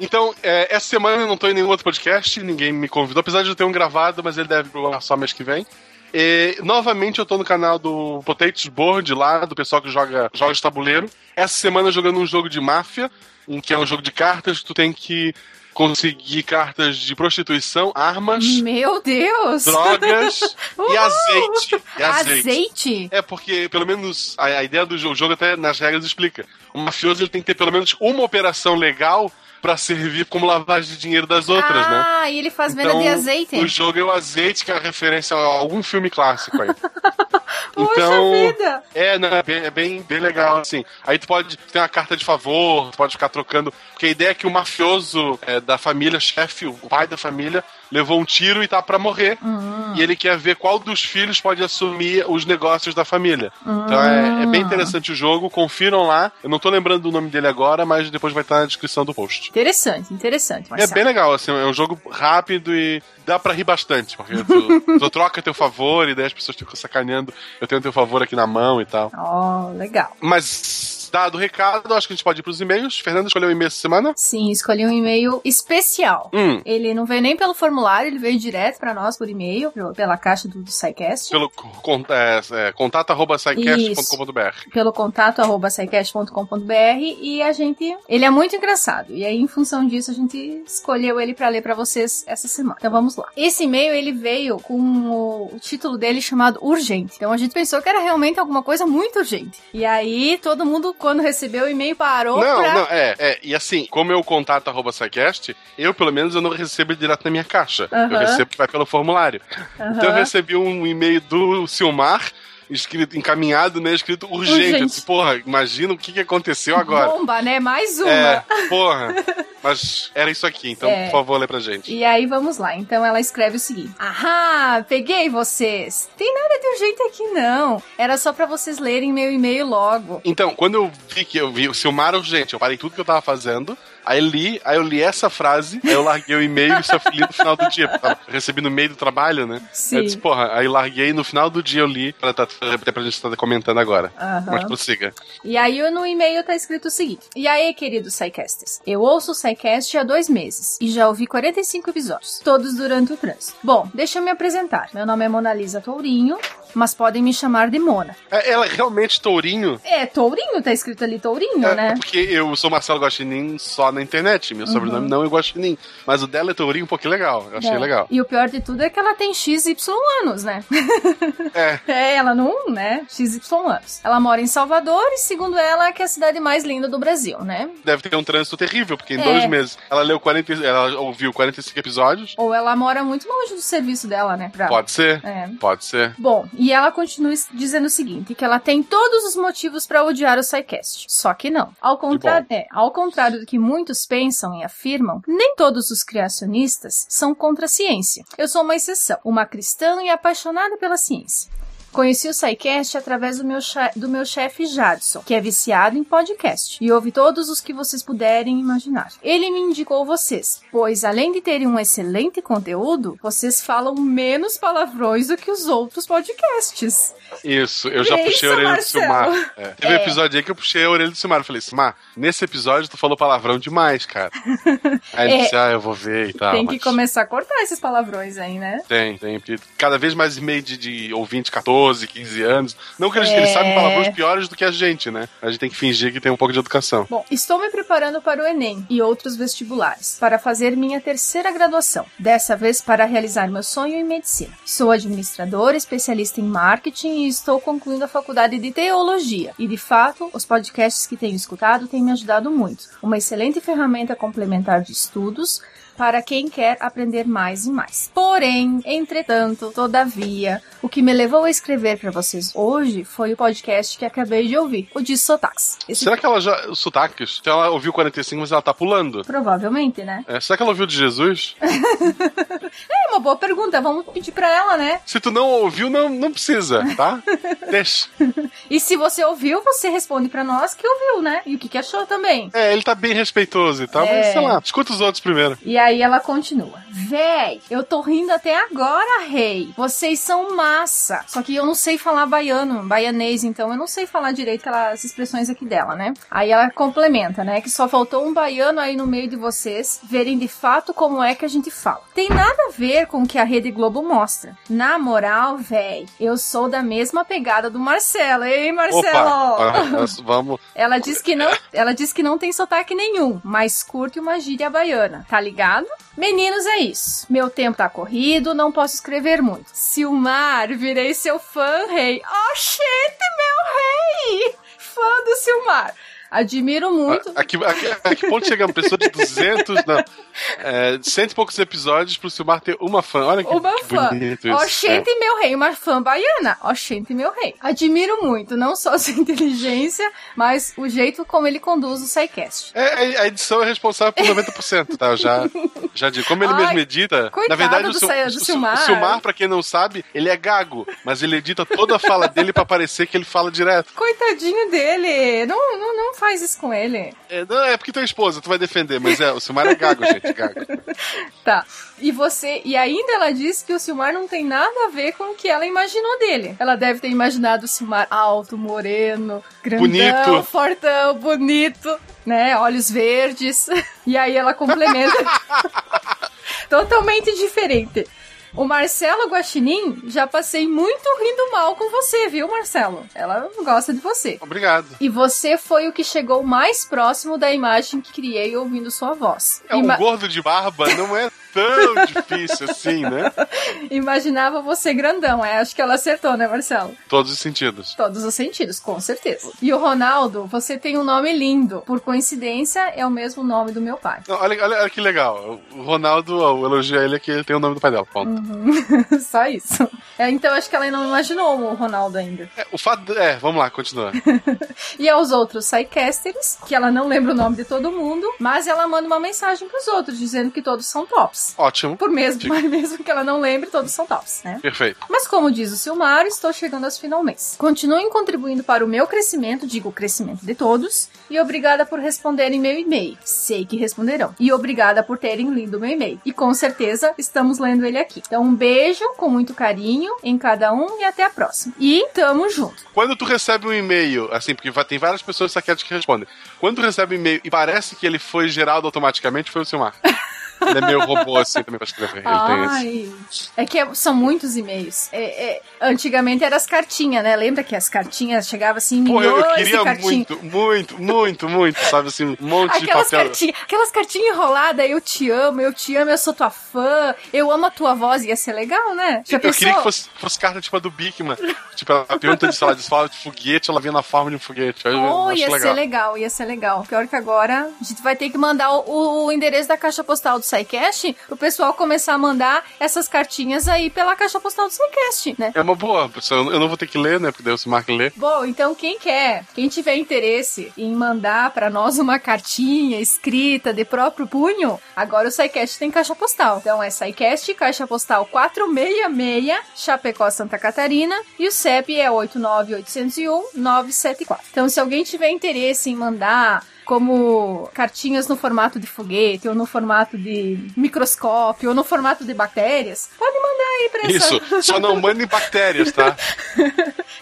Então, é, essa semana eu não tô em nenhum outro podcast, ninguém me convidou, apesar de eu ter um gravado, mas ele deve pro só mês que vem. E, novamente eu tô no canal do Potatoes Board lá, do pessoal que joga jogos de tabuleiro. Essa semana eu jogando um jogo de máfia, em que é um jogo de cartas, tu tem que conseguir cartas de prostituição, armas, Meu Deus! drogas e Uh! azeite. E azeite. Azeite? É, porque pelo menos a, a ideia do jogo, o jogo até nas regras explica. O mafioso ele tem que ter pelo menos uma operação legal pra servir como lavagem de dinheiro das outras, né? ah, e ele faz venda de azeite. O jogo é o azeite, que é a referência a algum filme clássico aí. Então, é, não, é, bem, é bem, bem legal, assim. Aí tu pode ter uma carta de favor, tu pode ficar trocando. Porque a ideia é que o mafioso é, da família, chefe, o pai da família, levou um tiro e tá pra morrer. Hum. E ele quer ver qual dos filhos pode assumir os negócios da família. Então é, é bem interessante o jogo, confiram lá. Eu não tô lembrando do nome dele agora, mas depois vai estar na descrição do post. Interessante, interessante. É Marcelo. bem legal, assim, é um jogo rápido e dá pra rir bastante, porque tu, tu troca teu favor e daí as pessoas ficam sacaneando, eu tenho teu favor aqui na mão e tal. Oh, legal. Mas Dado o recado, acho que a gente pode ir pros e-mails. Fernanda escolheu o e-mail essa semana? Sim, escolhi um e-mail especial. Hum. Ele não veio nem pelo formulário, ele veio direto pra nós por e-mail, pela caixa do, do SciCast. Pelo con- é, é, contato arroba sicast.com.br. pelo contato arroba sicast.com.br e a gente. Ele é muito engraçado. E aí, em função disso, a gente escolheu ele pra ler pra vocês essa semana. Então vamos lá. Esse e-mail ele veio com o, o título dele chamado Urgente. Então a gente pensou que era realmente alguma coisa muito urgente. E aí, todo mundo, quando recebeu o e-mail, parou Não, pra. não, é, é. E assim, como eu contato arroba SciCast, eu, pelo menos, eu não recebo direto na minha caixa. Eu recebo que vai pelo formulário. Então eu recebi um e-mail do Silmar, escrito, encaminhado, né? Escrito urgente. Urgente. Disse, porra, imagina o que, que aconteceu agora. Bomba, né? Mais uma. É, porra. Mas era isso aqui, então, É. por favor, lê pra gente. E aí vamos lá. Então ela escreve o seguinte: Ahá, peguei vocês. Tem nada de urgente aqui não. Era só pra vocês lerem meu e-mail logo. Então, quando eu vi que eu vi o Silmar urgente, eu parei tudo que eu tava fazendo, aí li, aí eu li essa frase, aí eu larguei o e-mail e só li no final do dia, tava- recebi no meio do trabalho, né? Sim. Eu disse, porra, aí larguei no final do dia eu li pra, tá, até pra gente estar comentando agora. Aham. Mas prossiga. E aí no e-mail tá escrito o seguinte: E aí, queridos Psycasters? Eu ouço o Psycast há dois meses e já ouvi 45 episódios, todos durante o trânsito. Bom, deixa eu me apresentar. Meu nome é Mona Lisa Tourinho, mas podem me chamar de Mona. É, Ela é realmente tourinho? É, Tourinho, tá escrito ali Tourinho, É, né? Porque eu sou Marcelo Guaxinim só na internet, meu Uhum. sobrenome não é Guaxinim. Mas o dela é tourinho, pô, que legal. Eu achei É. legal. E o pior de tudo é que ela tem XY anos, né? É. É, ela não, né? XY anos. Ela mora em Salvador e, segundo ela, que é a cidade mais linda do Brasil, né? Deve ter um trânsito terrível, porque em É. dois meses ela leu 40, ela ouviu 45 episódios. Ou ela mora muito longe do serviço dela, né? Pra- Pode ser. É. Pode ser. Bom, e ela continua dizendo o seguinte, que ela tem todos os motivos pra odiar o SciCast. Só que não. Ao contrário, é, ao contrário do que muitos pensam e afirmam, nem todos os criacionistas são contra a ciência. Eu sou uma exceção, uma cristã e apaixonada pela ciência. Conheci o SciCast através do meu, do meu chefe Jadson, que é viciado em podcast, e ouve todos os que vocês puderem imaginar. Ele me indicou vocês, pois além de terem um excelente conteúdo, vocês falam menos palavrões do que os outros podcasts. Isso, eu já Isso, puxei a orelha Marcelo. do Silmar. É. Teve um É. episódio aí que eu puxei a orelha do Silmar. Eu falei, Silmar, nesse episódio tu falou palavrão demais, cara. Aí ele É. disse, ah, eu vou ver e tal. Tem que mas começar a cortar esses palavrões aí, né? Tem, tem. Cada vez mais e-mail de, de ouvinte 14, 15 anos. Não que eles, É. eles sabem palavrões piores do que a gente, né? A gente tem que fingir que tem um pouco de educação. Bom, estou me preparando para o Enem e outros vestibulares, para fazer minha terceira graduação, dessa vez para realizar meu sonho em medicina. Sou administradora, especialista em marketing e estou concluindo a faculdade de teologia. E de fato, os podcasts que tenho escutado têm me ajudado muito. Uma excelente ferramenta complementar de estudos para quem quer aprender mais e mais. Porém, entretanto, todavia, o que me levou a escrever para vocês hoje foi o podcast que acabei de ouvir, o de Sotax. Esse Será que ela já. Sotaques? Então ela ouviu 45, mas ela tá pulando. Provavelmente, né? É, será que ela ouviu de Jesus? É uma boa pergunta, vamos pedir pra ela, né? Se tu não ouviu, não, não precisa, tá? Deixa. E se você ouviu, você responde pra nós que ouviu, né? E o que, que achou também. É, ele tá bem respeitoso e tal, É. mas sei lá, escuta os outros primeiro. E aí ela continua. Véi, eu tô rindo até agora, rei. Vocês são massa. Só que eu não sei falar baiano, baianês, então eu não sei falar direito aquelas expressões aqui dela, né? Aí ela complementa, né? Que só faltou um baiano aí no meio de vocês verem de fato como é que a gente fala. Tem nada a ver com o que a Rede Globo mostra. Na moral, véi, eu sou da mesma pegada do Marcelo. Ei, Marcelo! Opa, nós vamos. Ela diz que não, ela diz que não tem sotaque nenhum, mas curte uma gíria baiana, tá ligado? Meninos, é isso. Meu tempo tá corrido, não posso escrever muito. Silmar, virei seu fã, rei. Oxente, meu rei! Fã do Silmar. Admiro muito. A, a, que- a, a que ponto chegamos? Pessoa de 200, não, é, de cento e poucos episódios pro Silmar ter uma fã. Olha que, Uma fã. bonito isso. Oxente, meu rei, uma fã baiana. Oxente, meu rei. Admiro muito, não só sua inteligência, mas o jeito como ele conduz o SciCast. É, a- a edição é responsável por 90%, tá? Eu já, já digo. Como ele Ai, mesmo edita, coitado na verdade do o, Sil- do o Sil- Silmar. o Silmar, pra quem não sabe, ele é gago, mas ele edita toda a fala dele pra parecer que ele fala direto. Coitadinho dele. Não, não, não faz isso com ele. É, não, é porque tua esposa, tu vai defender, mas é, o Silmar é gago, gente, gago. Tá. E você. E ainda ela disse que o Silmar não tem nada a ver com o que ela imaginou dele. Ela deve ter imaginado o Silmar alto, moreno, grandão, Bonito. fortão, bonito, né? Olhos verdes. E aí ela complementa. Totalmente diferente. O Marcelo Guaxinim, já passei muito rindo mal com você, viu, Marcelo? Ela gosta de você. Obrigado. E você foi o que chegou mais próximo da imagem que criei ouvindo sua voz. É um Ima- gordo de barba, não é tão difícil assim, né? Imaginava você grandão, é? Acho que ela acertou, né, Marcelo? Todos os sentidos. Todos os sentidos, com certeza. E o Ronaldo, você tem um nome lindo. Por coincidência, é o mesmo nome do meu pai. Não, olha, olha, olha que legal. O Ronaldo, o elogio a ele é que ele tem o nome do pai dela. Ponto. Uhum. Só isso. É, então acho que ela não imaginou o Ronaldo ainda. É, o fato. É, vamos lá, continua. E aos outros sidecasters, que ela não lembra o nome de todo mundo, mas ela manda uma mensagem pros outros, dizendo que todos são tops. Ótimo. Por mesmo, mas mesmo que ela não lembre, todos são tops, né? Perfeito. Mas como diz o Silmar, estou chegando aos finalmente. Continuem contribuindo para o meu crescimento, digo o crescimento de todos, e obrigada por responderem meu e-mail. Sei que responderão. E obrigada por terem lido meu e-mail. E com certeza estamos lendo ele aqui. Então um beijo com muito carinho em cada um e até a próxima. E tamo junto. Quando tu recebe um e-mail, assim, porque tem várias pessoas saquetas que respondem. Quando tu recebe um e-mail e parece que ele foi gerado automaticamente, foi o Silmar. Ele é meio robô assim também pra escrever. Ai, é que é- são muitos e-mails. É- é- antigamente eram as cartinhas, né? Lembra que as cartinhas chegavam assim, Pô, milhões eu, eu de queria cartinhas. muito, muito, muito, muito, sabe assim, um monte de Aquelas papel. cartinhas, aquelas cartinhas enroladas, eu te amo, eu te amo, eu sou tua fã, eu amo a tua voz, ia ser legal, né? Já eu pensou? queria que fosse, fosse carta tipo a do Bigman. tipo, ela pergunta de sala de fala de foguete, ela vinha na forma de um foguete. Eu Oh, ia legal. ser legal, ia ser legal. Pior que agora, a gente vai ter que mandar o, o endereço da caixa postal do SciCast pro pessoal começar a mandar essas cartinhas aí pela caixa postal do SciCast, né? É uma boa, pessoal. Eu não vou ter que ler, né? Porque daí o lê. Bom, então quem quer, quem tiver interesse em mandar pra nós uma cartinha escrita de próprio punho, agora o SciCast tem caixa postal. Então é SciCast, caixa postal 466, Chapecó, Santa Catarina, e o CEP é 89801-974. Então se alguém tiver interesse em mandar como cartinhas no formato de foguete, ou no formato de microscópio, ou no formato de bactérias, pode mandar aí pra essa... Isso, só não mandem bactérias, tá?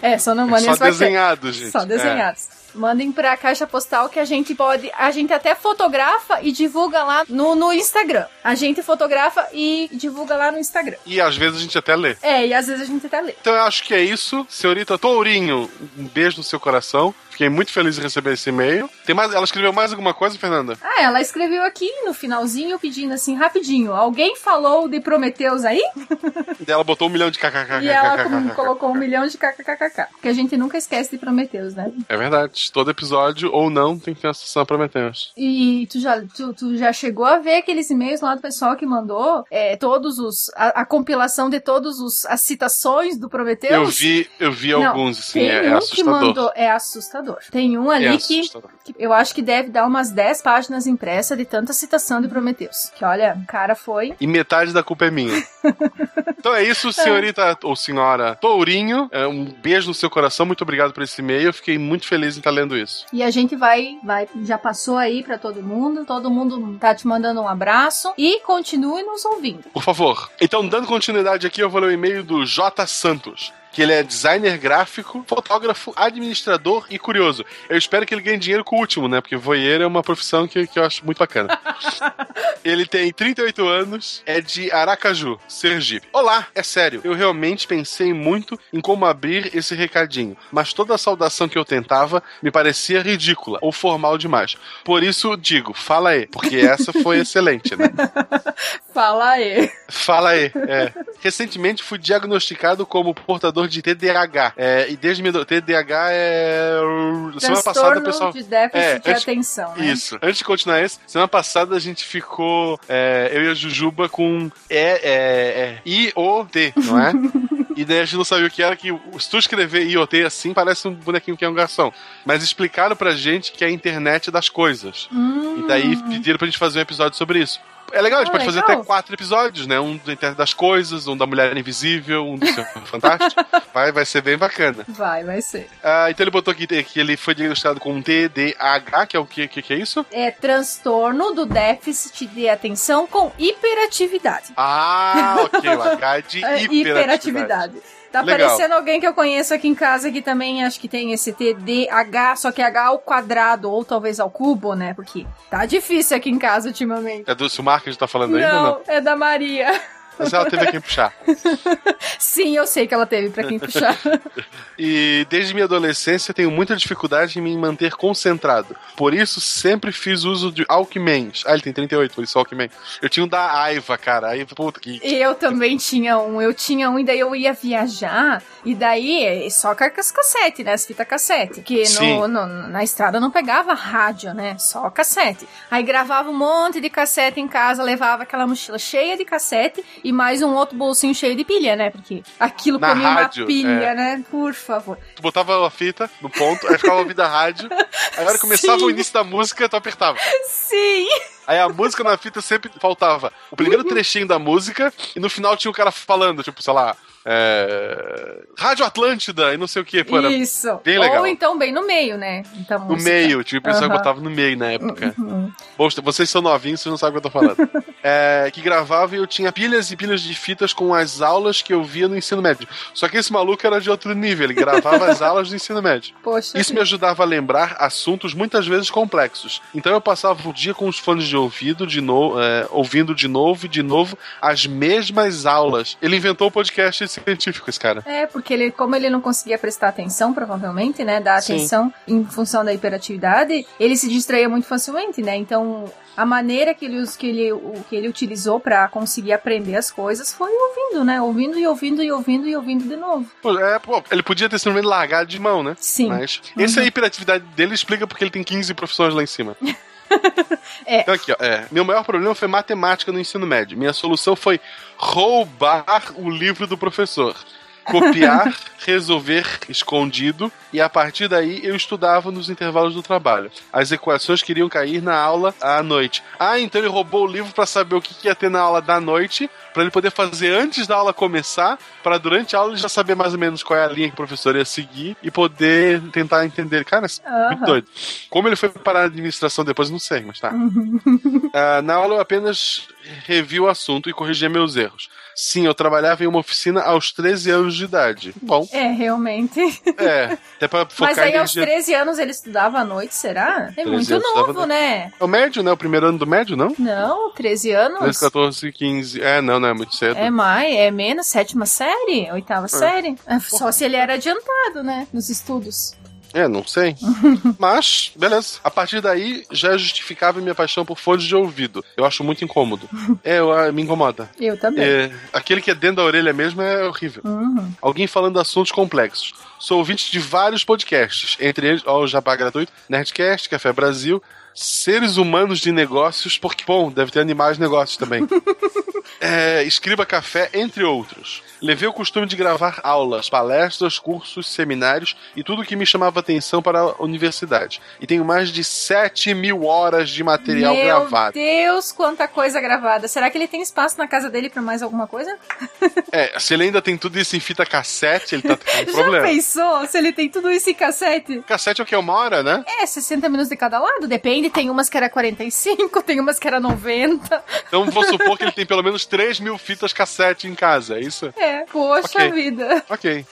É, só não mandem só as bactérias. desenhados, gente. Só desenhados. Mandem pra caixa postal que a gente pode. A gente até fotografa e divulga lá no, no Instagram. A gente fotografa e divulga lá no Instagram. E às vezes a gente até lê. É, e às vezes a gente até lê. Então eu acho que é isso. Senhorita Tourinho, um beijo no seu coração. Fiquei muito feliz em receber esse e-mail. Tem mais, ela escreveu mais alguma coisa, Fernanda? Ah, ela escreveu aqui no finalzinho pedindo assim, rapidinho. Alguém falou de Prometeus aí? Ela botou um milhão de kkkk. E ela colocou um milhão de kkkk. Porque a gente nunca esquece de Prometeus, né? É verdade. Todo episódio, ou não, tem que ter uma sessão Prometeus. E tu já, tu, tu já chegou a ver aqueles e-mails lá do pessoal que mandou é, todos os. A, a compilação de todos os as citações do Prometheus? Eu vi, eu vi Não, alguns, assim, é, é assustador. mandou. É assustador. Tem um ali É que, assustador. que eu acho que deve dar umas 10 páginas impressas de tanta citação de Prometheus. Que olha, o cara foi. E metade da culpa é minha. então é isso, senhorita ou senhora Tourinho. É, um beijo no seu coração. Muito obrigado por esse e-mail. Eu fiquei muito feliz em estar lendo isso. E a gente vai, vai, já passou aí pra todo mundo. Todo mundo tá te mandando um abraço. E continue nos ouvindo. Por favor. Então, dando continuidade aqui, eu vou ler o e-mail do J. Santos. Que ele é designer gráfico, fotógrafo, administrador e curioso. Eu espero que ele ganhe dinheiro com o último, né? Porque voyeur é uma profissão que, que eu acho muito bacana. ele tem 38 anos, é de Aracaju, Sergipe. Olá, é sério, eu realmente pensei muito em como abrir esse recadinho, mas toda a saudação que eu tentava me parecia ridícula ou formal demais. Por isso digo, fala aí, porque essa foi excelente, né? Fala aí. Fala aí. É. Recentemente fui diagnosticado como portador de TDAH. É, e desde meu TDAH é. Semana passada, pessoal. de déficit É, de antes- atenção, né? Isso. Antes de continuar esse, semana passada a gente ficou. é, eu e a Jujuba com E, é, é, I-O-T, não é? E daí a gente não sabia o que era, que se tu escrever IoT assim, parece um bonequinho que é um garçom. Mas explicaram pra gente que é a internet das coisas. Hum. E daí pediram pra gente fazer um episódio sobre isso. É legal, a gente Ah, pode fazer legal. até quatro episódios, né? Um do Internet das Coisas, um da Mulher Invisível, um do Senhor Fantástico. Vai, vai ser bem bacana. Vai, vai ser. Ah, então ele botou aqui que ele foi diagnosticado com TDAH, que é o que, que, que é isso? É transtorno do déficit de atenção com hiperatividade. Ah, ok, o H de É, hiperatividade. Tá Legal. parecendo alguém que eu conheço aqui em casa que também acho que tem esse TDAH, só que H ao quadrado, ou talvez ao cubo, né? Porque tá difícil aqui em casa ultimamente. É do Silmar que a gente tá falando ainda Não, não? é da Maria. Mas ela teve quem puxar. Sim, eu sei que ela teve pra quem puxar. E desde minha adolescência tenho muita dificuldade em me manter concentrado. Por isso, sempre fiz uso de Alckmans. Ah, ele tem 38, por isso Alckman. Eu tinha um da Aiva, cara. Aí, puta que. Eu também tinha um, eu tinha um, e daí eu ia viajar, e daí só com as cassete, né? As fitas cassete. Porque Sim. no, no- na estrada não pegava rádio, né? Só cassete. Aí gravava um monte de cassete em casa, levava aquela mochila cheia de cassete e mais um outro bolsinho cheio de pilha, né? Porque aquilo Na comia rádio, uma pilha, é. né? Por favor. Tu botava a fita no ponto, aí ficava ouvindo a rádio. Aí a hora que começava o início da música, tu apertava. Sim! Aí a música na fita sempre faltava o primeiro trechinho da música e no final tinha o cara falando, tipo, sei lá, é... Rádio Atlântida e não sei o que. Pô, Isso. Bem legal. Ou então bem no meio, né? Então, No meio, tipo, o pessoal Aham. botava no meio na época. Uhum. Bom, vocês são novinhos, vocês não sabem o que eu tô falando. É, que gravava e eu tinha pilhas e pilhas de fitas com as aulas que eu via no ensino médio. Só que esse maluco era de outro nível, ele gravava as aulas do ensino médio. Poxa. Isso me ajudava a lembrar assuntos muitas vezes complexos. Então eu passava o dia com os fones de ouvido, de é, ouvindo de novo e de novo as mesmas aulas. Ele inventou o podcast científico, esse cara. É, porque ele, como ele não conseguia prestar atenção, provavelmente, né? Dar Sim. atenção em função da hiperatividade, ele se distraía muito facilmente, né? Então, a maneira que ele, que ele, que ele utilizou pra conseguir aprender as coisas foi ouvindo, né? Ouvindo e ouvindo e ouvindo e ouvindo de novo. É, pô, ele podia ter simplesmente largado de mão, né? Sim. Mas Uhum. essa hiperatividade dele explica porque ele tem 15 profissões lá em cima. É. Então aqui, ó, é, meu maior problema foi matemática no ensino médio. Minha solução foi roubar o livro do professor. Copiar, resolver escondido e a partir daí eu estudava nos intervalos do trabalho. As equações queriam cair na aula à noite. Ah, então ele roubou o livro para saber o que que ia ter na aula da noite, para ele poder fazer antes da aula começar, para durante a aula ele já saber mais ou menos qual é a linha que o professor ia seguir e poder tentar entender. Cara, é muito doido. Como ele foi parar a administração depois, não sei, mas tá. Ah, na aula eu apenas revi o assunto e corrigia meus erros. Sim, eu trabalhava em uma oficina aos 13 anos de idade. Bom, É, realmente. é, até pra focar Mas aí aos energia. 13 anos ele estudava à noite, será? É 13 muito novo, né? É o médio, né? O primeiro ano do médio, não? Não, 13 anos. 13, 14, 15. É, não, não é muito cedo. É mais, é menos, sétima série, oitava série. É, Só se ele era adiantado, né, nos estudos. É, não sei. Mas, beleza. A partir daí, já justificava minha paixão por fones de ouvido. Eu acho muito incômodo. É, eu, ah, me incomoda. Eu também. É, aquele que é dentro da orelha mesmo é horrível. Uhum. Alguém falando assuntos complexos. Sou ouvinte de vários podcasts, entre eles, ó, o Jabá Gratuito, Nerdcast, Café Brasil, Seres Humanos de Negócios, porque, bom, deve ter animais de negócios também. É, Escriba Café, entre outros. Levei o costume de gravar aulas, palestras, cursos, seminários e tudo que me chamava atenção para a universidade. E tenho mais de 7 mil horas de material Meu gravado. Deus, quanta coisa gravada. Será que ele tem espaço na casa dele pra mais alguma coisa? É, se ele ainda tem tudo isso em fita cassete, ele tá com Já problema. pensou se ele tem tudo isso em cassete? Cassete é o que? Uma hora, né? É, 60 minutos de cada lado, depende. Tem umas que era 45, tem umas que era 90. Então vou supor que ele tem pelo menos 3 mil fitas cassete em casa, é isso? É, poxa Ok. vida. Ok.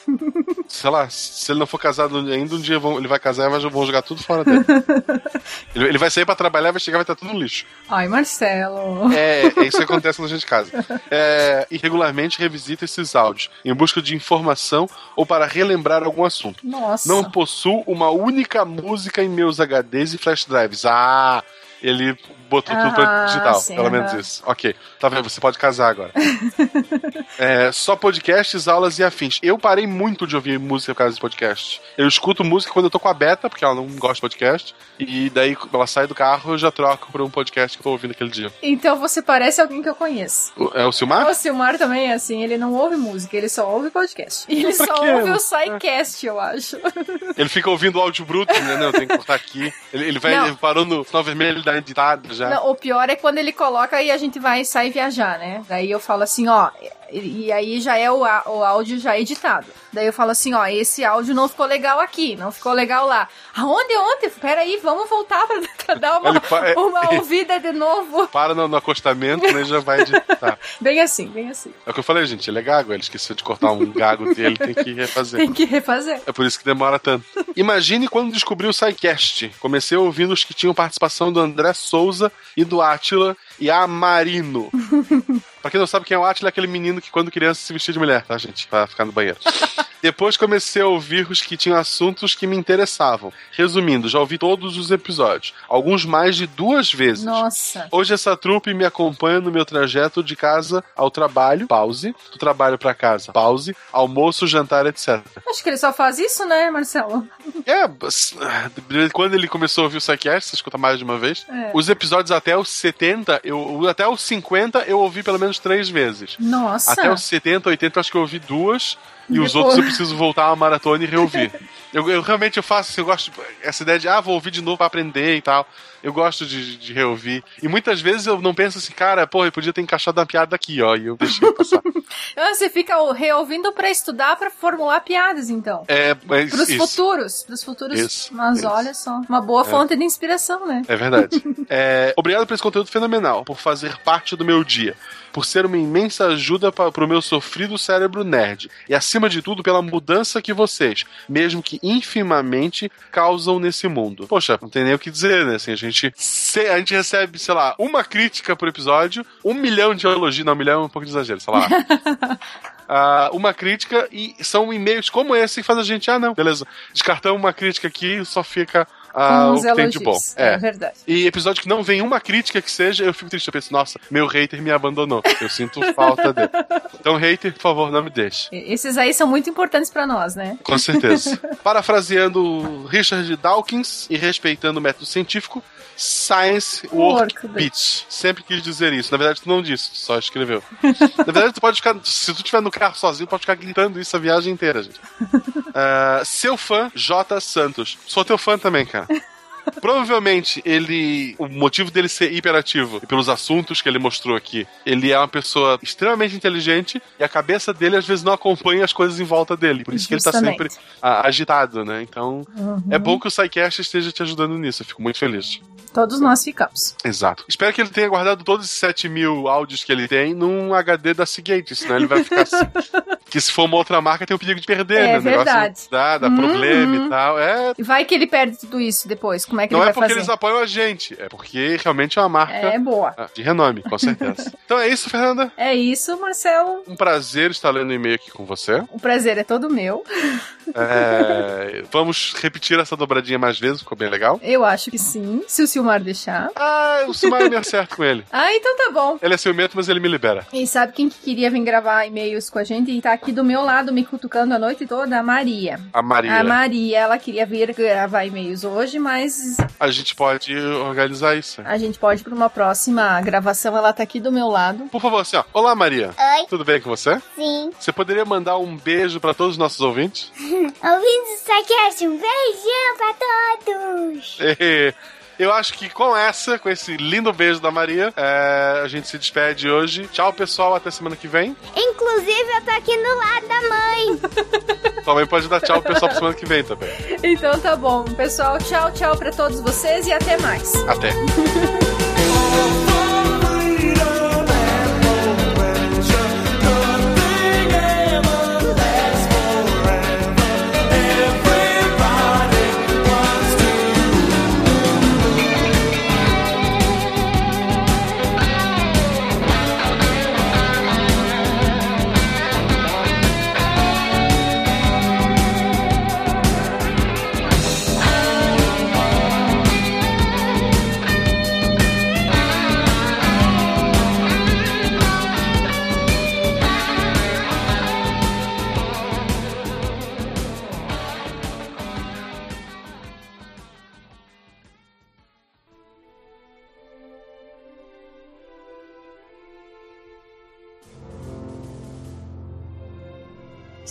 Sei lá, se ele não for casado ainda, um dia vão- ele vai casar e vai- vão jogar tudo fora dele. ele, ele vai sair pra trabalhar, vai chegar e vai estar tudo no lixo. Ai, Marcelo. É, é isso que acontece quando a gente casa. É, e regularmente revisita esses áudios em busca de informação ou para relembrar algum assunto. Nossa. Não possuo uma única música em meus HDs e flash drives. Ah, ele botou tudo pra Ah, digital, sim, pelo menos isso. Ok, tá vendo? Você pode casar agora. É, só podcasts, aulas e afins. Eu parei muito de ouvir música por causa de podcast. Eu escuto música quando eu tô com a Beta, porque ela não gosta de podcast. E daí, quando ela sai do carro, eu já troco pra um podcast que eu tô ouvindo aquele dia. Então você parece alguém que eu conheço. O- É o Silmar? O Silmar também é assim, ele não ouve música, ele só ouve podcast. E ele Pra só ouve o SciCast, eu acho. Ele fica ouvindo o áudio bruto, né? Não, tem que cortar aqui. Ele, ele vai, ele parou no sinal vermelho, ele dá uma editada, já. Não, o pior é quando ele coloca e a gente vai sair viajar, né? Daí eu falo assim, ó, e, e aí já é o, o áudio já editado. Daí eu falo assim, ó, esse áudio não ficou legal aqui, não ficou legal lá. Aonde, onde? Peraí, vamos voltar pra, pra dar uma, é- uma ouvida de novo. Para no, no acostamento, né? Já vai editar. Bem assim, bem assim. É o que eu falei, gente. Ele é gago. Ele esqueceu de cortar um gago dele, tem que refazer. Tem que refazer. É por isso que demora tanto. Imagine quando descobri o SciCast. Comecei ouvindo os que tinham participação do André Souza e do Átila e a Marino. Pra quem não sabe quem é o Átila, é aquele menino que quando criança se vestia de mulher, tá, gente? Pra ficar no banheiro. Depois comecei a ouvir os que tinham assuntos que me interessavam. Resumindo, já ouvi todos os episódios. Alguns mais de duas vezes. Nossa. Hoje essa trupe me acompanha no meu trajeto de casa ao trabalho, pause, do trabalho pra casa, pause, almoço, jantar, etc. Acho que ele só faz isso, né, Marcelo? É, quando ele começou a ouvir o Psycast, você escuta mais de uma vez, É. os episódios até os 70, eu, até os 50 eu ouvi pelo menos três vezes. Nossa. Até os 70, 80 eu acho que eu ouvi duas. E os outros eu preciso voltar a uma maratona e reouvir. Eu, eu realmente eu faço assim, eu gosto. Essa ideia de, ah, vou ouvir de novo pra aprender e tal. Eu gosto de, de reouvir. E muitas vezes eu não penso assim, cara, pô, eu podia ter encaixado uma piada aqui, ó. E eu deixei passar. Ah, Você fica reouvindo pra estudar, pra formular piadas, então. É, mas Pros isso. futuros. Pros futuros. Isso, Mas isso. olha só. Uma boa É. fonte de inspiração, né? É verdade. É, obrigado por esse conteúdo fenomenal, por fazer parte do meu dia, por ser uma imensa ajuda pa- pro meu sofrido cérebro nerd. E acima de tudo, pela mudança que vocês, mesmo que infimamente, causam nesse mundo. Poxa, não tem nem o que dizer, né? Assim, a gente, se- a gente recebe, sei lá, uma crítica por episódio, um milhão de elogios. Não, um milhão é um pouco de exagero, sei lá. Ah, uma crítica e são e-mails como esse que faz a gente, ah, não, beleza. Descartamos uma crítica aqui e só fica ah, o que tem de bom. elogios. É verdade. E episódio que não vem uma crítica que seja, eu fico triste. Eu penso, nossa, meu hater me abandonou. Eu sinto falta dele. Então, hater, por favor, não me deixe. Esses aí são muito importantes pra nós, né? Com certeza. Parafraseando Richard Dawkins e respeitando o método científico, Science Work Work Beats. Sempre quis dizer isso. Na verdade, tu não disse, tu só escreveu. Na verdade, tu pode ficar. Se tu estiver no carro sozinho, pode ficar gritando isso a viagem inteira, gente. Ah, seu fã, J. Santos. Sou teu fã também, cara. Provavelmente ele. O motivo dele ser hiperativo, e pelos assuntos que ele mostrou aqui, ele é uma pessoa extremamente inteligente e a cabeça dele às vezes não acompanha as coisas em volta dele. Por isso que ele tá Justamente. sempre ah, agitado, né? Então Uhum. é bom que o Psycast esteja te ajudando nisso. Eu fico muito feliz. Todos nós ficamos. Exato. Espero que ele tenha guardado todos esses 7 mil áudios que ele tem num HD da Seagate, senão ele vai ficar assim. que se for uma outra marca, tem o perigo de perder, É né? Verdade. Dá, dá Uhum. problema e tal. É. E vai que ele perde tudo isso depois. Como é que Não ele é vai porque fazer? eles apoiam a gente, é porque realmente é uma marca É boa. ah, de renome, com certeza. então é isso, Fernanda. É isso, Marcelo. Um prazer estar lendo e-mail aqui com você. O prazer é todo meu. É, vamos repetir essa dobradinha mais vezes, ficou bem legal. Eu acho que sim, se o Silmar deixar. Ah, o Silmar me acerta com ele. Ah, então tá bom. Ele é ciumento, mas ele me libera. E sabe quem que queria vir gravar e-mails com a gente e tá aqui do meu lado me cutucando a noite toda? A Maria. A Maria. A Maria, ela queria vir gravar e-mails hoje, mas A gente pode organizar isso. a gente pode pra uma próxima gravação. Ela tá aqui do meu lado. Por favor, assim, ó. Olá, Maria. Oi. Tudo bem com você? Sim. Você poderia mandar um beijo pra todos os nossos ouvintes? Ouvindo o Psycast, um beijão pra todos. Eu acho que com essa, com esse lindo beijo da Maria, é, a gente se despede hoje. Tchau, pessoal. Até semana que vem. Inclusive, eu tô aqui no lado da mãe. Também pode dar tchau pro pessoal pra semana que vem também. Então tá bom, pessoal. Tchau, tchau pra todos vocês e até mais. Até.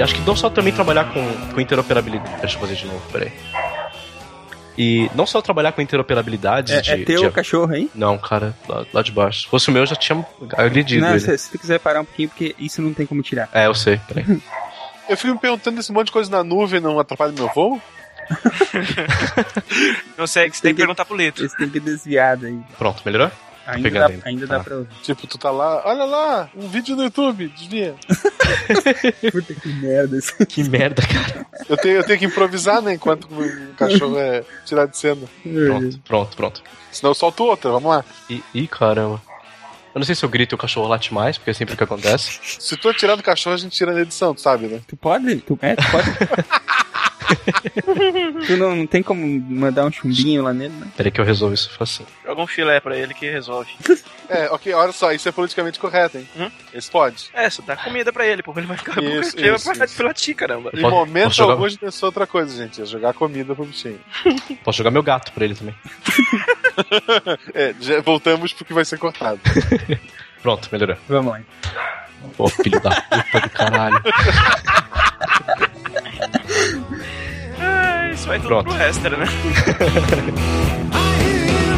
E, acho que não só também trabalhar com, com interoperabilidade. Deixa eu fazer de novo, peraí. E não só trabalhar com interoperabilidades É, de. é teu de- cachorro aí? Não, cara, lá, lá de baixo. Se fosse o meu, eu já tinha agredido Não, ele. se, se tu quiser parar um pouquinho, porque isso não tem como tirar. É, eu sei, peraí. Eu fico me perguntando esse monte de coisa na nuvem não atrapalha meu voo? Não sei, você tem que perguntar pro Lito. Esse tem que desviar daí. Pronto, melhorou? Ainda dá, ainda. ainda dá Tá. pra ouvir. Tipo, tu tá lá, olha lá, um vídeo no YouTube, desvia. Puta que merda. isso. Que merda, cara. Eu tenho, eu tenho que improvisar, né, enquanto o cachorro é tirado de cena. Pronto, pronto, pronto. Senão eu solto outra, vamos lá. Ih, ih, caramba. Eu não sei se eu grito e o cachorro late mais, porque é sempre o que acontece. Se tu atirar do cachorro, a gente tira na edição, tu sabe, né? Tu pode? Tu, é, tu pode. tu não, não tem como mandar um chumbinho lá nele, né? Peraí que eu resolvo isso assim. Joga um filé pra ele que resolve. É, ok, olha só, isso é politicamente correto, hein? Hum? Esse pode. É, só dá comida pra ele, pô. Ele vai ficar Isso, ele vai isso, parar de caramba. Em momento jogar- algum a gente pensou outra coisa, gente. É jogar comida pro bichinho. Posso jogar meu gato pra ele também. É, já voltamos pro que vai ser cortado. Pronto, melhorou. Vamos lá. Pô, filho da puta do caralho isso vai tudo Pronto. pro Hester, né?